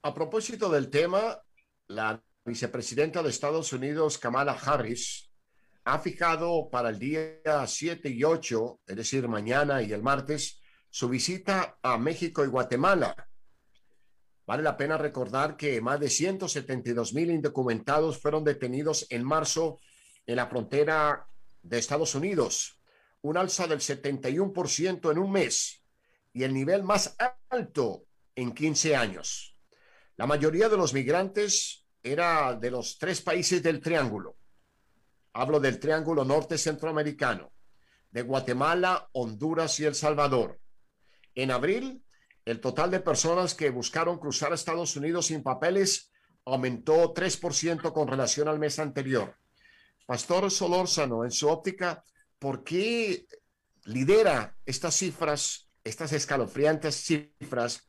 A propósito del tema, la vicepresidenta de Estados Unidos, Kamala Harris, ha fijado para el día 7 y 8, es decir, mañana y el martes, su visita a México y Guatemala. Vale la pena recordar que más de 172 mil indocumentados fueron detenidos en marzo en la frontera de Estados Unidos, un alza del 71% en un mes y el nivel más alto en 15 años. La mayoría de los migrantes era de los tres países del Triángulo. Hablo del Triángulo Norte Centroamericano, de Guatemala, Honduras y El Salvador. En abril, el total de personas que buscaron cruzar a Estados Unidos sin papeles aumentó 3% con relación al mes anterior. Pastor Solórzano, en su óptica, ¿por qué lidera estas cifras estas escalofriantes cifras,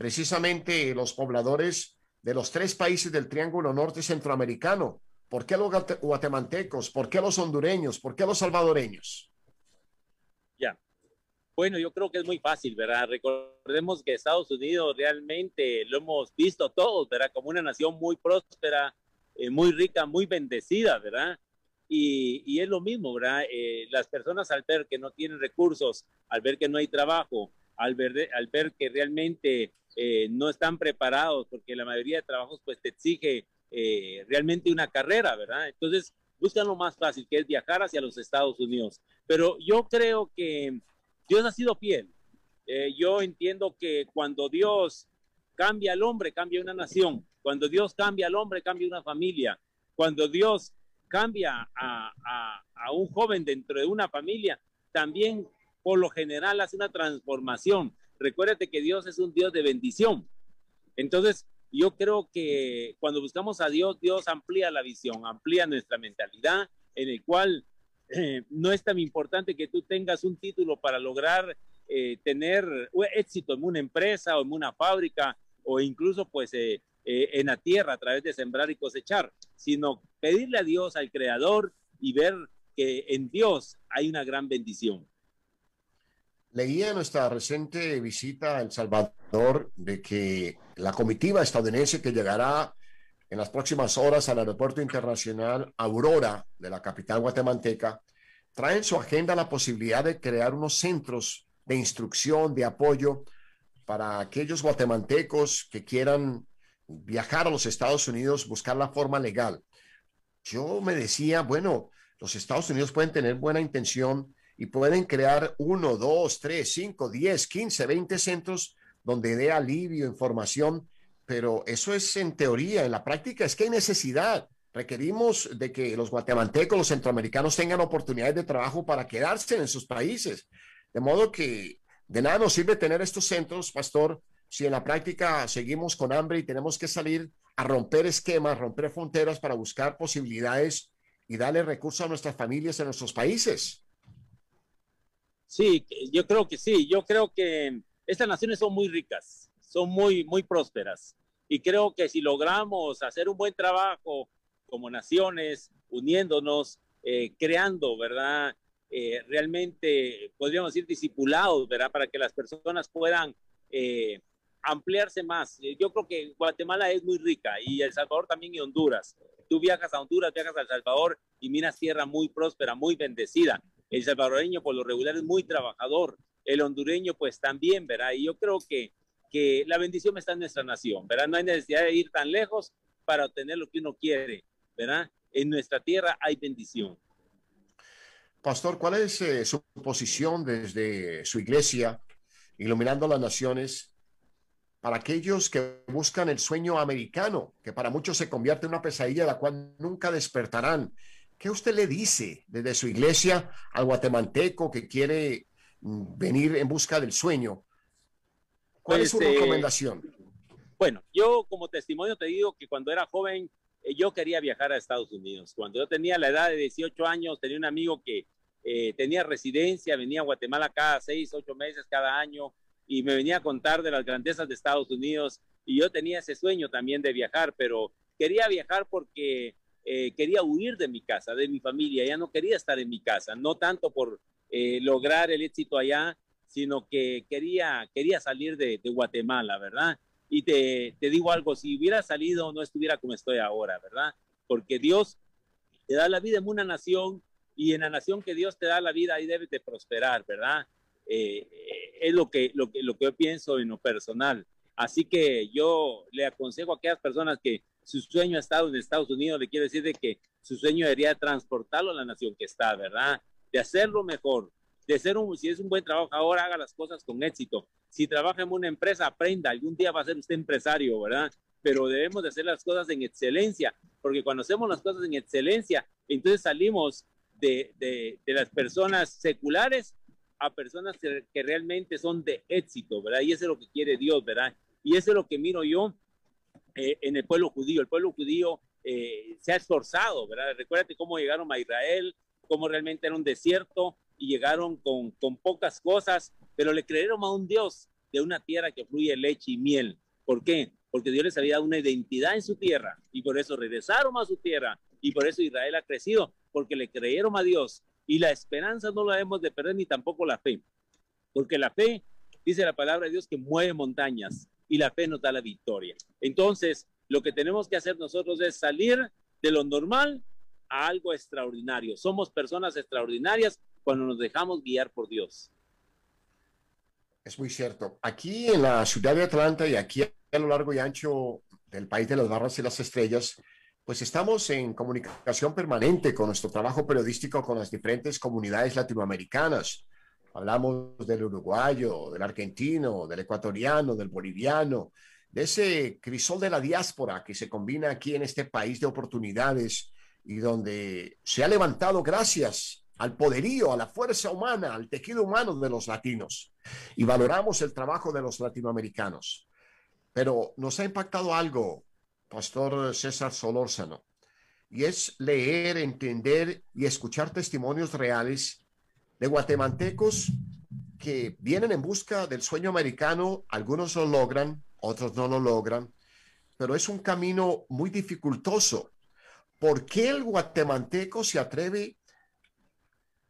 precisamente los pobladores de los tres países del Triángulo Norte Centroamericano. ¿Por qué los guatemaltecos? ¿Por qué los hondureños? ¿Por qué los salvadoreños? Ya. Bueno, yo creo que es muy fácil, ¿verdad? Recordemos que Estados Unidos realmente lo hemos visto todos, ¿verdad? Como una nación muy próspera, eh, muy rica, muy bendecida, ¿verdad? Y, es lo mismo, ¿verdad? Eh, las personas al ver que no tienen recursos, al ver que no hay trabajo, al ver, al ver que realmente eh, no están preparados, porque la mayoría de trabajos pues te exige eh, realmente una carrera, ¿verdad? Entonces buscan lo más fácil, que es viajar hacia los Estados Unidos. Pero yo creo que Dios ha sido fiel. yo entiendo que cuando Dios cambia al hombre, cambia una nación. Cuando Dios cambia al hombre, cambia una familia. Cuando Dios cambia a, un joven dentro de una familia, también por lo general hace una transformación. Recuérdate que Dios es un Dios de bendición. Entonces, yo creo que cuando buscamos a Dios, Dios amplía la visión, amplía nuestra mentalidad, en el cual eh, no es tan importante que tú tengas un título para lograr eh, tener éxito en una empresa o en una fábrica o incluso pues eh, en la tierra a través de sembrar y cosechar sino pedirle a Dios, al Creador, y ver que en Dios hay una gran bendición. Leía nuestra reciente visita a El Salvador de que la comitiva estadounidense que llegará en las próximas horas al aeropuerto internacional Aurora de la capital guatemalteca trae en su agenda la posibilidad de crear unos centros de instrucción, de apoyo para aquellos guatemaltecos que quieran viajar a los Estados Unidos, buscar la forma legal. Yo me decía, bueno, los Estados Unidos pueden tener buena intención y pueden crear uno, dos, tres, cinco, diez, quince, veinte centros donde dé alivio, información, pero eso es en teoría, en la práctica es que hay necesidad. Requerimos de que los guatemaltecos, los centroamericanos tengan oportunidades de trabajo para quedarse en sus países. De modo que de nada nos sirve tener estos centros, pastor, si en la práctica seguimos con hambre y tenemos que salir a romper esquemas, romper fronteras para buscar posibilidades y darle recursos a nuestras familias en nuestros países. Sí, yo creo que sí. Yo creo que estas naciones son muy ricas, son muy, muy prósperas. Y creo que si logramos hacer un buen trabajo como naciones, uniéndonos, eh, creando, ¿verdad? Eh, realmente, podríamos decir, discipulados, ¿verdad? Para que las personas puedan eh, ampliarse más. Yo creo que Guatemala es muy rica y El Salvador también y Honduras. Tú viajas a Honduras, viajas a El Salvador y miras tierra muy próspera, muy bendecida. El salvadoreño, por lo regular, es muy trabajador. El hondureño, pues también, ¿verdad? Y yo creo que, que la bendición está en nuestra nación, ¿verdad? No hay necesidad de ir tan lejos para obtener lo que uno quiere, ¿verdad? En nuestra tierra hay bendición. Pastor, ¿cuál es eh, su posición desde su iglesia, iluminando las naciones, para aquellos que buscan el sueño americano, que para muchos se convierte en una pesadilla de la cual nunca despertarán? ¿Qué usted le dice desde su iglesia al guatemalteco que quiere mm, venir en busca del sueño? ¿Cuál es su Pues, eh, recomendación? Bueno, yo como testimonio te digo que cuando era joven eh, yo quería viajar a Estados Unidos. Cuando yo tenía la edad de 18 años, tenía un amigo que eh, tenía residencia, venía a Guatemala cada seis, ocho meses, cada año, y me venía a contar de las grandezas de Estados Unidos. Y yo tenía ese sueño también de viajar, pero quería viajar porque eh, quería huir de mi casa, de mi familia. Ya no quería estar en mi casa, no tanto por eh, lograr el éxito allá, sino que quería, quería salir de, Guatemala, ¿verdad? Y te, te digo algo, si hubiera salido no estuviera como estoy ahora, ¿verdad? Porque Dios te da la vida en una nación y en la nación que Dios te da la vida ahí debes de prosperar, ¿verdad? Eh, es lo que, lo, que, lo que yo pienso en lo personal. Así que yo le aconsejo a aquellas personas que su sueño ha estado en Estados Unidos, le quiero decir de que su sueño debería transportarlo a la nación que está, ¿verdad? De hacerlo mejor, de ser un, si es un buen trabajo, ahora haga las cosas con éxito. Si trabaja en una empresa, aprenda, algún día va a ser usted empresario, ¿verdad? Pero debemos de hacer las cosas en excelencia, porque cuando hacemos las cosas en excelencia, entonces salimos de, de, de las personas seculares a personas que, que, realmente son de éxito, ¿verdad? Y eso es lo que quiere Dios, ¿verdad? Y eso es lo que miro yo eh, en el pueblo judío. El pueblo judío eh, se ha esforzado, ¿verdad? Recuérdate cómo llegaron a Israel, cómo realmente era un desierto y llegaron con, con pocas cosas, pero le creyeron a un Dios de una tierra que fluye leche y miel. ¿Por qué? Porque Dios les había dado una identidad en su tierra y por eso regresaron a su tierra y por eso Israel ha crecido, porque le creyeron a Dios y la esperanza no la debemos de perder ni tampoco la fe, porque la fe, dice la palabra de Dios, que mueve montañas y la fe nos da la victoria. Entonces, lo que tenemos que hacer nosotros es salir de lo normal a algo extraordinario. Somos personas extraordinarias cuando nos dejamos guiar por Dios. Es muy cierto. Aquí en la ciudad de Atlanta y aquí a lo largo y ancho del país de las barras y las estrellas, pues estamos en comunicación permanente con nuestro trabajo periodístico con las diferentes comunidades latinoamericanas. Hablamos del uruguayo, del argentino, del ecuatoriano, del boliviano, de ese crisol de la diáspora que se combina aquí en este país de oportunidades y donde se ha levantado gracias al poderío, a la fuerza humana, al tejido humano de los latinos. Y valoramos el trabajo de los latinoamericanos. Pero nos ha impactado algo, Pastor César Solórzano, y es leer, entender y escuchar testimonios reales de guatemaltecos que vienen en busca del sueño americano, algunos lo logran, otros no lo logran, pero es un camino muy dificultoso. ¿Por qué el guatemalteco se atreve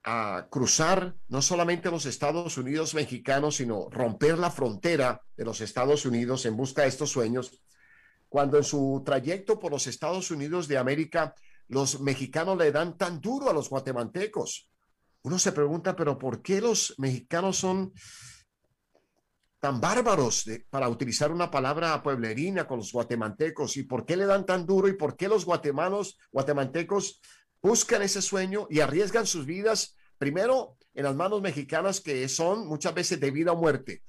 a cruzar no solamente los Estados Unidos mexicanos, sino romper la frontera de los Estados Unidos en busca de estos sueños, cuando en su trayecto por los Estados Unidos de América los mexicanos le dan tan duro a los guatemaltecos? Uno se pregunta, pero ¿por qué los mexicanos son tan bárbaros para utilizar una palabra pueblerina con los guatemaltecos? ¿Y por qué le dan tan duro? ¿Y por qué los guatemanos, guatemaltecos buscan ese sueño y arriesgan sus vidas primero en las manos mexicanas que son muchas veces de vida o muerte.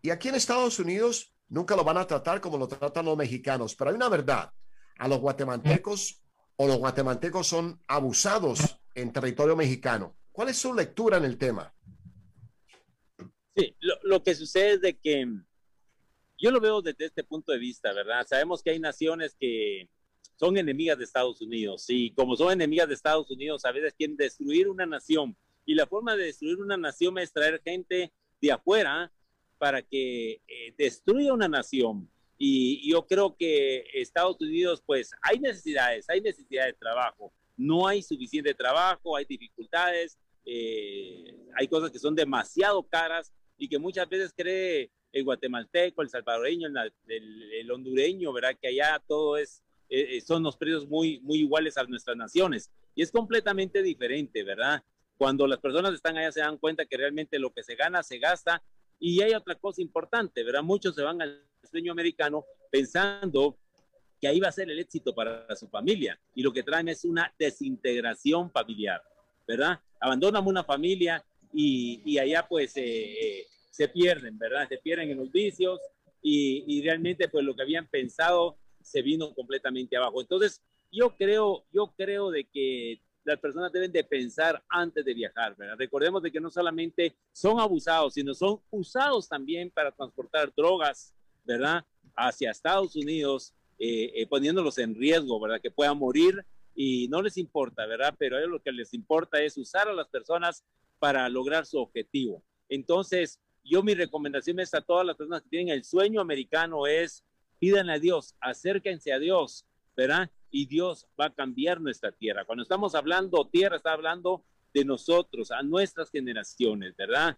Y aquí en Estados Unidos nunca lo van a tratar como lo tratan los mexicanos, pero hay una verdad, a los guatemaltecos o los guatemaltecos son abusados en territorio mexicano. ¿Cuál es su lectura en el tema? Sí, lo, lo que sucede es de que yo lo veo desde este punto de vista, ¿verdad? Sabemos que hay naciones que son enemigas de Estados Unidos y como son enemigas de Estados Unidos, a veces quieren destruir una nación y la forma de destruir una nación es traer gente de afuera para que eh, destruya una nación Y yo creo que Estados Unidos, pues hay necesidades, hay necesidad de trabajo. No hay suficiente trabajo, hay dificultades, eh, hay cosas que son demasiado caras y que muchas veces cree el guatemalteco, el salvadoreño, el, hondureño, ¿verdad? Que allá todo es, eh, eh, son los precios muy, muy iguales a nuestras naciones. Y es completamente diferente, ¿verdad? Cuando las personas están allá se dan cuenta que realmente lo que se gana se gasta. Y hay otra cosa importante, ¿verdad? Muchos se van al sueño americano pensando que ahí va a ser el éxito para su familia. Y lo que traen es una desintegración familiar, ¿verdad? Abandonan una familia y, y allá pues eh, eh, se pierden, ¿verdad? Se pierden en los vicios y, y, realmente pues lo que habían pensado se vino completamente abajo. Entonces, yo creo, yo creo de que las personas deben de pensar antes de viajar, ¿verdad? Recordemos de que no solamente son abusados, sino son usados también para transportar drogas, ¿verdad? Hacia Estados Unidos, eh, eh, poniéndolos en riesgo, ¿verdad? Que puedan morir y no les importa, ¿verdad? Pero a ellos lo que les importa es usar a las personas para lograr su objetivo. Entonces, yo mi recomendación es a todas las personas que tienen el sueño americano es pidan a Dios, acérquense a Dios, ¿verdad? Y Dios va a cambiar nuestra tierra. Cuando estamos hablando tierra, está hablando de nosotros, a nuestras generaciones, ¿verdad?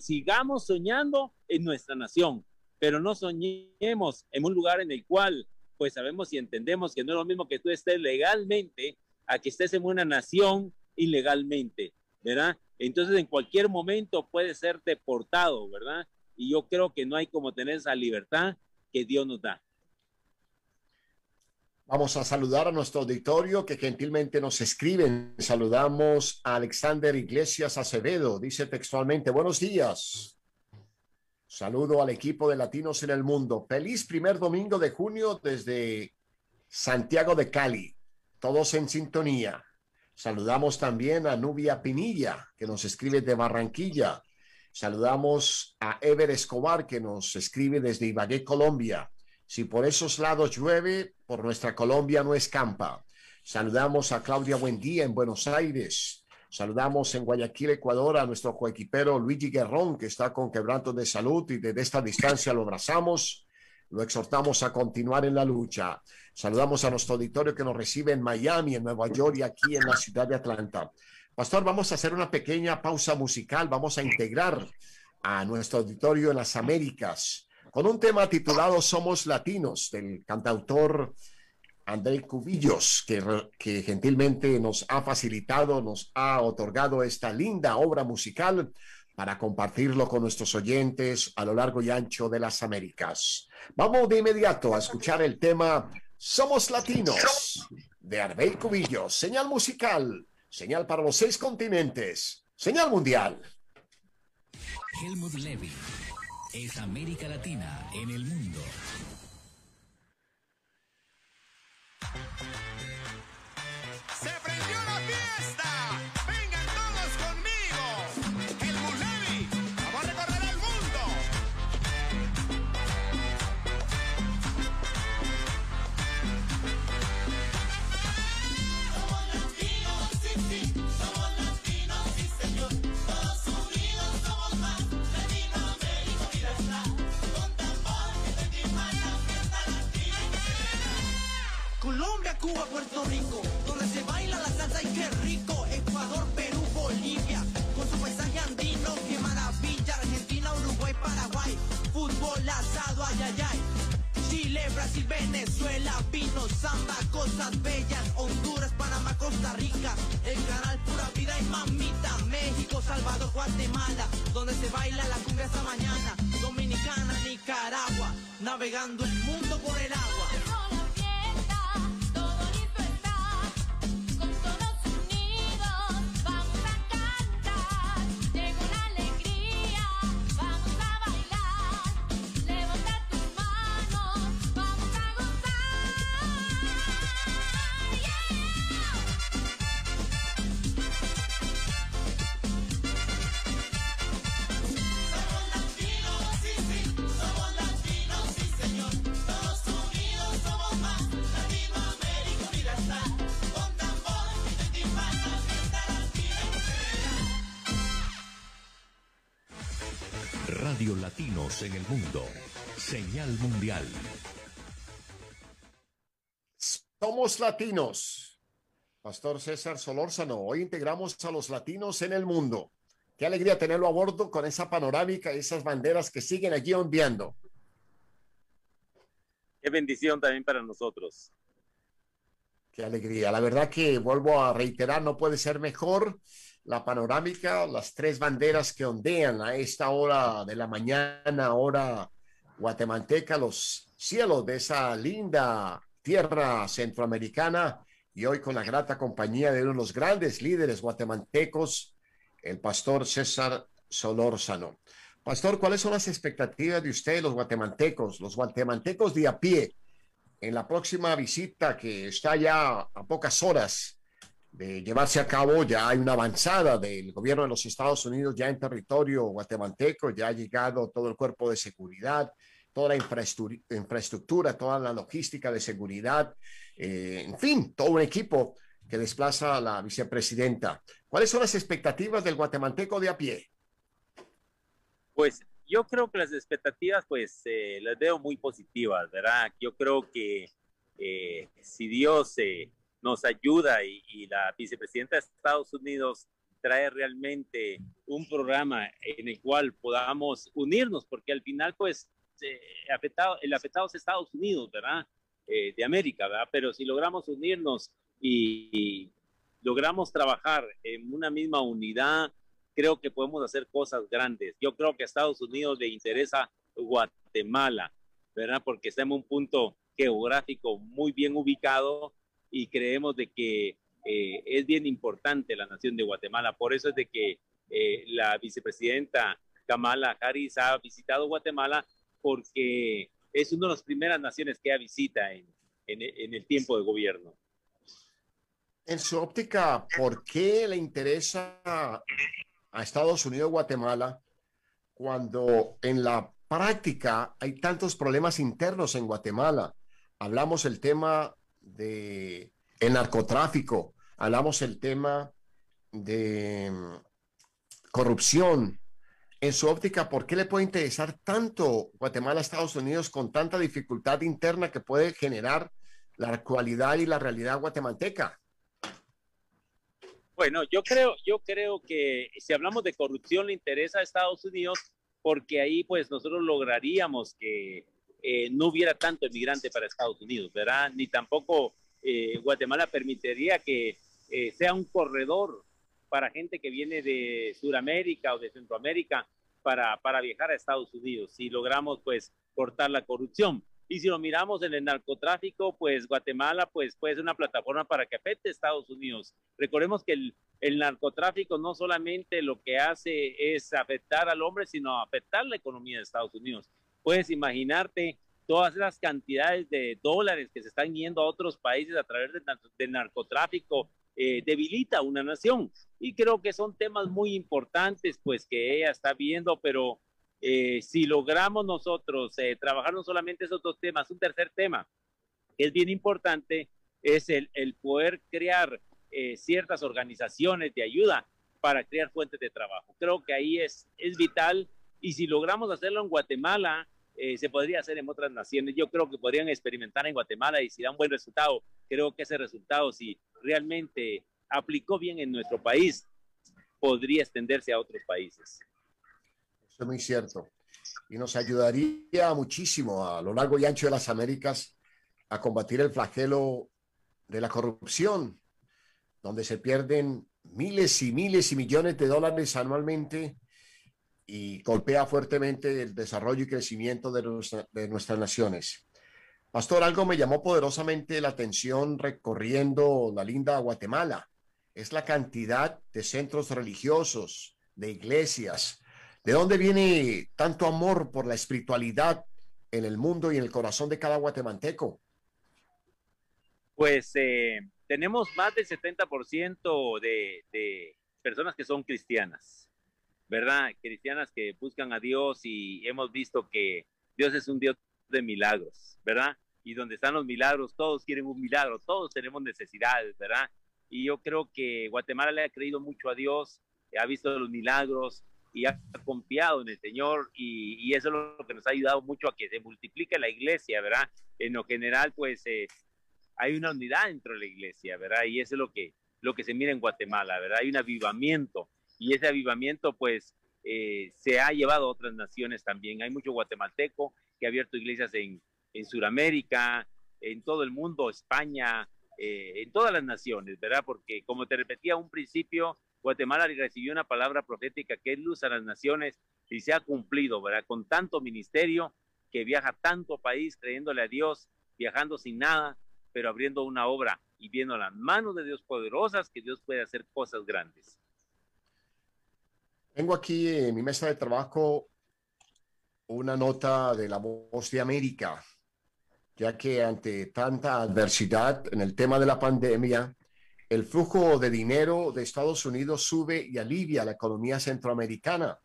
sigamos soñando en nuestra nación, pero no soñemos en un lugar en el cual pues sabemos y entendemos que no es lo mismo que tú estés legalmente a que estés en una nación ilegalmente, ¿verdad? Entonces en cualquier momento puede ser deportado, ¿verdad? Y yo creo que no hay como tener esa libertad que Dios nos da. Vamos a saludar a nuestro auditorio que gentilmente nos escriben. Saludamos a Alexander Iglesias Acevedo. Dice textualmente, buenos días. Saludo al equipo de Latinos en el Mundo. Feliz primer domingo de junio desde Santiago de Cali. Todos en sintonía. Saludamos también a Nubia Pinilla, que nos escribe de Barranquilla. Saludamos a Ever Escobar, que nos escribe desde Ibagué, Colombia. Si por esos lados llueve, por nuestra Colombia no escampa. Saludamos a Claudia Buendía en Buenos Aires. Saludamos en Guayaquil, Ecuador, a nuestro coequipero Luigi Guerrón, que está con quebranto de salud y desde esta distancia lo abrazamos. Lo exhortamos a continuar en la lucha. Saludamos a nuestro auditorio que nos recibe en Miami, en Nueva York y aquí en la ciudad de Atlanta. Pastor, vamos a hacer una pequeña pausa musical. Vamos a integrar a nuestro auditorio en las Américas con un tema titulado Somos Latinos del cantautor André Cubillos, que, que, gentilmente nos ha facilitado, nos ha otorgado esta linda obra musical para compartirlo con nuestros oyentes a lo largo y ancho de las Américas. Vamos de inmediato a escuchar el tema Somos Latinos de André Cubillos, señal musical, señal para los seis continentes, señal mundial. Helmut Levy es América Latina en el mundo. Se prendió la fiesta. Navegando En el Mundo. Señal Mundial. Somos latinos. Pastor César Solórzano, hoy integramos a los latinos en el mundo. Qué alegría tenerlo a bordo con esa panorámica y esas banderas que siguen allí ondeando. Qué bendición también para nosotros. Qué alegría. La verdad que vuelvo a reiterar, no puede ser mejor la panorámica, las tres banderas que ondean a esta hora de la mañana, hora guatemalteca, los cielos de esa linda tierra centroamericana y hoy con la grata compañía de uno de los grandes líderes guatemaltecos, el pastor César Solórzano. Pastor, ¿cuáles son las expectativas de ustedes, los guatemaltecos, los guatemaltecos de a pie, en la próxima visita que está ya a pocas horas de llevarse a cabo? Ya hay una avanzada del gobierno de los Estados Unidos ya en territorio guatemalteco, ya ha llegado todo el cuerpo de seguridad, toda la infraestructura, toda la logística de seguridad, eh, en fin, todo un equipo que desplaza a la vicepresidenta. ¿Cuáles son las expectativas del guatemalteco de a pie? Pues yo creo que las expectativas, pues eh, las veo muy positivas, ¿verdad? Yo creo que eh, si Dios eh, nos ayuda y, la vicepresidenta de Estados Unidos trae realmente un programa en el cual podamos unirnos, porque al final, pues, afectado, el afectado es Estados Unidos, ¿verdad? de América, ¿verdad? Pero si logramos unirnos y, y logramos trabajar en una misma unidad, creo que podemos hacer cosas grandes. Yo creo que a Estados Unidos le interesa Guatemala, ¿verdad? Porque está en un punto geográfico muy bien ubicado y creemos de que eh, es bien importante la nación de Guatemala. Por eso es de que eh, la vicepresidenta Kamala Harris ha visitado Guatemala porque es una de las primeras naciones que ella visita en, en, en el tiempo de gobierno. En su óptica, ¿por qué le interesa a Estados Unidos Guatemala cuando en la práctica hay tantos problemas internos en Guatemala. Hablamos el tema de el narcotráfico, hablamos el tema de mm, corrupción. En su óptica, ¿por qué le puede interesar tanto Guatemala a Estados Unidos con tanta dificultad interna que puede generar la actualidad y la realidad guatemalteca? Bueno, yo creo, yo creo que si hablamos de corrupción le interesa a Estados Unidos porque ahí pues nosotros lograríamos que eh, no hubiera tanto emigrante para Estados Unidos, ¿verdad? Ni tampoco eh, Guatemala permitiría que eh, sea un corredor para gente que viene de Sudamérica o de Centroamérica para, para viajar a Estados Unidos. Si logramos pues cortar la corrupción. Y si lo miramos en el narcotráfico, pues Guatemala pues puede ser una plataforma para que afecte a Estados Unidos. Recordemos que el, el, narcotráfico no solamente lo que hace es afectar al hombre, sino afectar la economía de Estados Unidos. Puedes imaginarte todas las cantidades de dólares que se están yendo a otros países a través del narcotráfico, eh, debilita una nación. Y creo que son temas muy importantes, pues que ella está viendo, pero eh, si logramos nosotros eh, trabajar no solamente esos dos temas, un tercer tema que es bien importante es el, el poder crear eh, ciertas organizaciones de ayuda para crear fuentes de trabajo. Creo que ahí es, es vital y si logramos hacerlo en Guatemala, eh, se podría hacer en otras naciones. Yo creo que podrían experimentar en Guatemala y si da un buen resultado, creo que ese resultado, si realmente aplicó bien en nuestro país, podría extenderse a otros países. Eso es muy cierto. Y nos ayudaría muchísimo a lo largo y ancho de las Américas a combatir el flagelo de la corrupción, donde se pierden miles y miles y millones de dólares anualmente y golpea fuertemente el desarrollo y crecimiento de, nuestra, de nuestras naciones. Pastor, algo me llamó poderosamente la atención recorriendo la linda Guatemala. Es la cantidad de centros religiosos, de iglesias, ¿De dónde viene tanto amor por la espiritualidad en el mundo y en el corazón de cada guatemalteco? Pues eh, tenemos más del 70% de, de personas que son cristianas, ¿verdad? Cristianas que buscan a Dios y hemos visto que Dios es un Dios de milagros, ¿verdad? Y donde están los milagros, todos quieren un milagro, todos tenemos necesidades, ¿verdad? Y yo creo que Guatemala le ha creído mucho a Dios, ha visto los milagros, y ha confiado en el Señor y, y, eso es lo que nos ha ayudado mucho a que se multiplique la iglesia, ¿verdad? En lo general, pues eh, hay una unidad dentro de la iglesia, ¿verdad? Y eso es lo que, lo que se mira en Guatemala, ¿verdad? Hay un avivamiento y ese avivamiento, pues, eh, se ha llevado a otras naciones también. Hay mucho guatemalteco que ha abierto iglesias en, en Sudamérica, en todo el mundo, España, eh, en todas las naciones, ¿verdad? Porque como te repetía un principio, Guatemala recibió una palabra profética que es luz a las naciones y se ha cumplido, ¿verdad? Con tanto ministerio que viaja tanto país creyéndole a Dios, viajando sin nada, pero abriendo una obra y viendo las manos de Dios poderosas que Dios puede hacer cosas grandes. Tengo aquí en mi mesa de trabajo una nota de la Voz de América, ya que ante tanta adversidad en el tema de la pandemia, el flujo de dinero de Estados Unidos sube y alivia la economía centroamericana.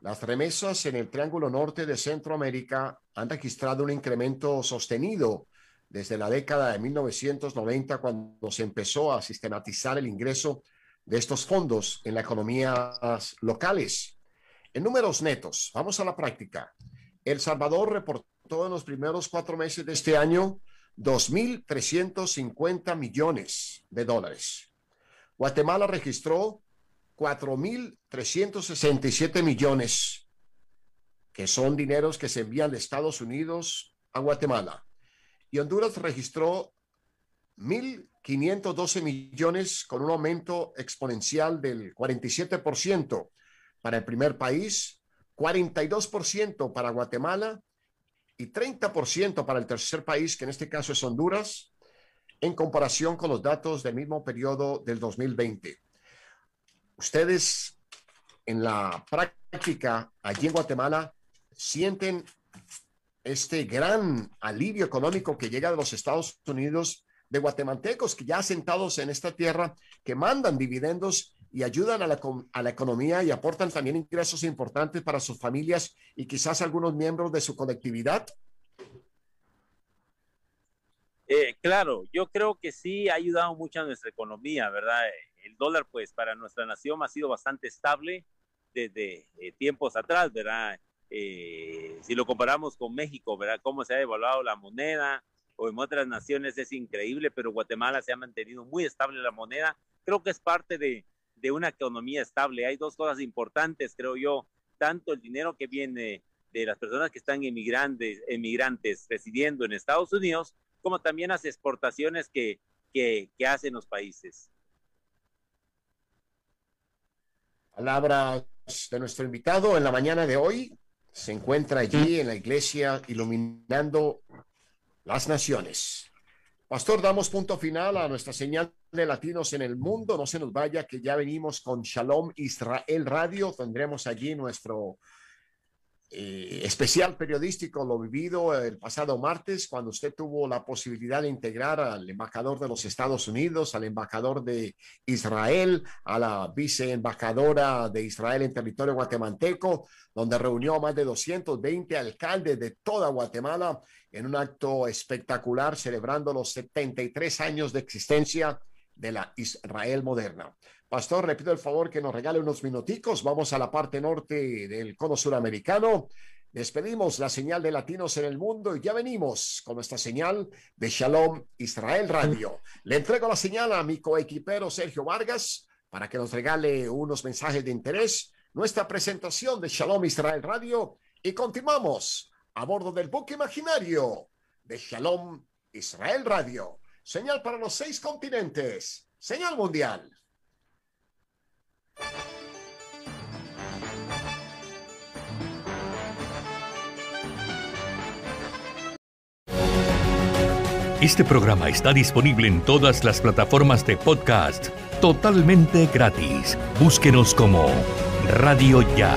Las remesas en el Triángulo Norte de Centroamérica han registrado un incremento sostenido desde la década de 1990, cuando se empezó a sistematizar el ingreso de estos fondos en las economías locales. En números netos, vamos a la práctica. El Salvador reportó en los primeros cuatro meses de este año 2.350 millones de dólares. Guatemala registró 4.367 millones, que son dineros que se envían de Estados Unidos a Guatemala. Y Honduras registró 1.512 millones con un aumento exponencial del 47% para el primer país, 42% para Guatemala y 30% para el tercer país, que en este caso es Honduras, en comparación con los datos del mismo periodo del 2020. Ustedes en la práctica allí en Guatemala sienten este gran alivio económico que llega de los Estados Unidos, de guatemaltecos que ya asentados en esta tierra, que mandan dividendos y ayudan a la, a la, economía y aportan también ingresos importantes para sus familias y quizás algunos miembros de su colectividad? Eh, claro, yo creo que sí ha ayudado mucho a nuestra economía, ¿verdad? El dólar, pues, para nuestra nación ha sido bastante estable desde eh, tiempos atrás, ¿verdad? Eh, si lo comparamos con México, ¿verdad? Cómo se ha devaluado la moneda o en otras naciones es increíble, pero Guatemala se ha mantenido muy estable la moneda. Creo que es parte de, de una economía estable. Hay dos cosas importantes, creo yo, tanto el dinero que viene de las personas que están emigrantes, emigrantes residiendo en Estados Unidos, como también las exportaciones que, que, que hacen los países. Palabras de nuestro invitado en la mañana de hoy. Se encuentra allí en la iglesia iluminando las naciones. Pastor, damos punto final a nuestra señal de latinos en el mundo. No se nos vaya que ya venimos con Shalom Israel Radio. Tendremos allí nuestro eh, especial periodístico, lo vivido el pasado martes, cuando usted tuvo la posibilidad de integrar al embajador de los Estados Unidos, al embajador de Israel, a la viceembajadora de Israel en territorio guatemalteco, donde reunió a más de 220 alcaldes de toda Guatemala en un acto espectacular celebrando los 73 años de existencia de la Israel moderna. Pastor, le pido el favor que nos regale unos minuticos. Vamos a la parte norte del cono suramericano. Despedimos la señal de latinos en el mundo y ya venimos con nuestra señal de Shalom Israel Radio. Le entrego la señal a mi coequipero Sergio Vargas para que nos regale unos mensajes de interés, nuestra presentación de Shalom Israel Radio y continuamos a bordo del buque imaginario de Shalom Israel Radio. Señal para los seis continentes. Señal mundial. Este programa está disponible en todas las plataformas de podcast totalmente gratis. Búsquenos como Radio Ya.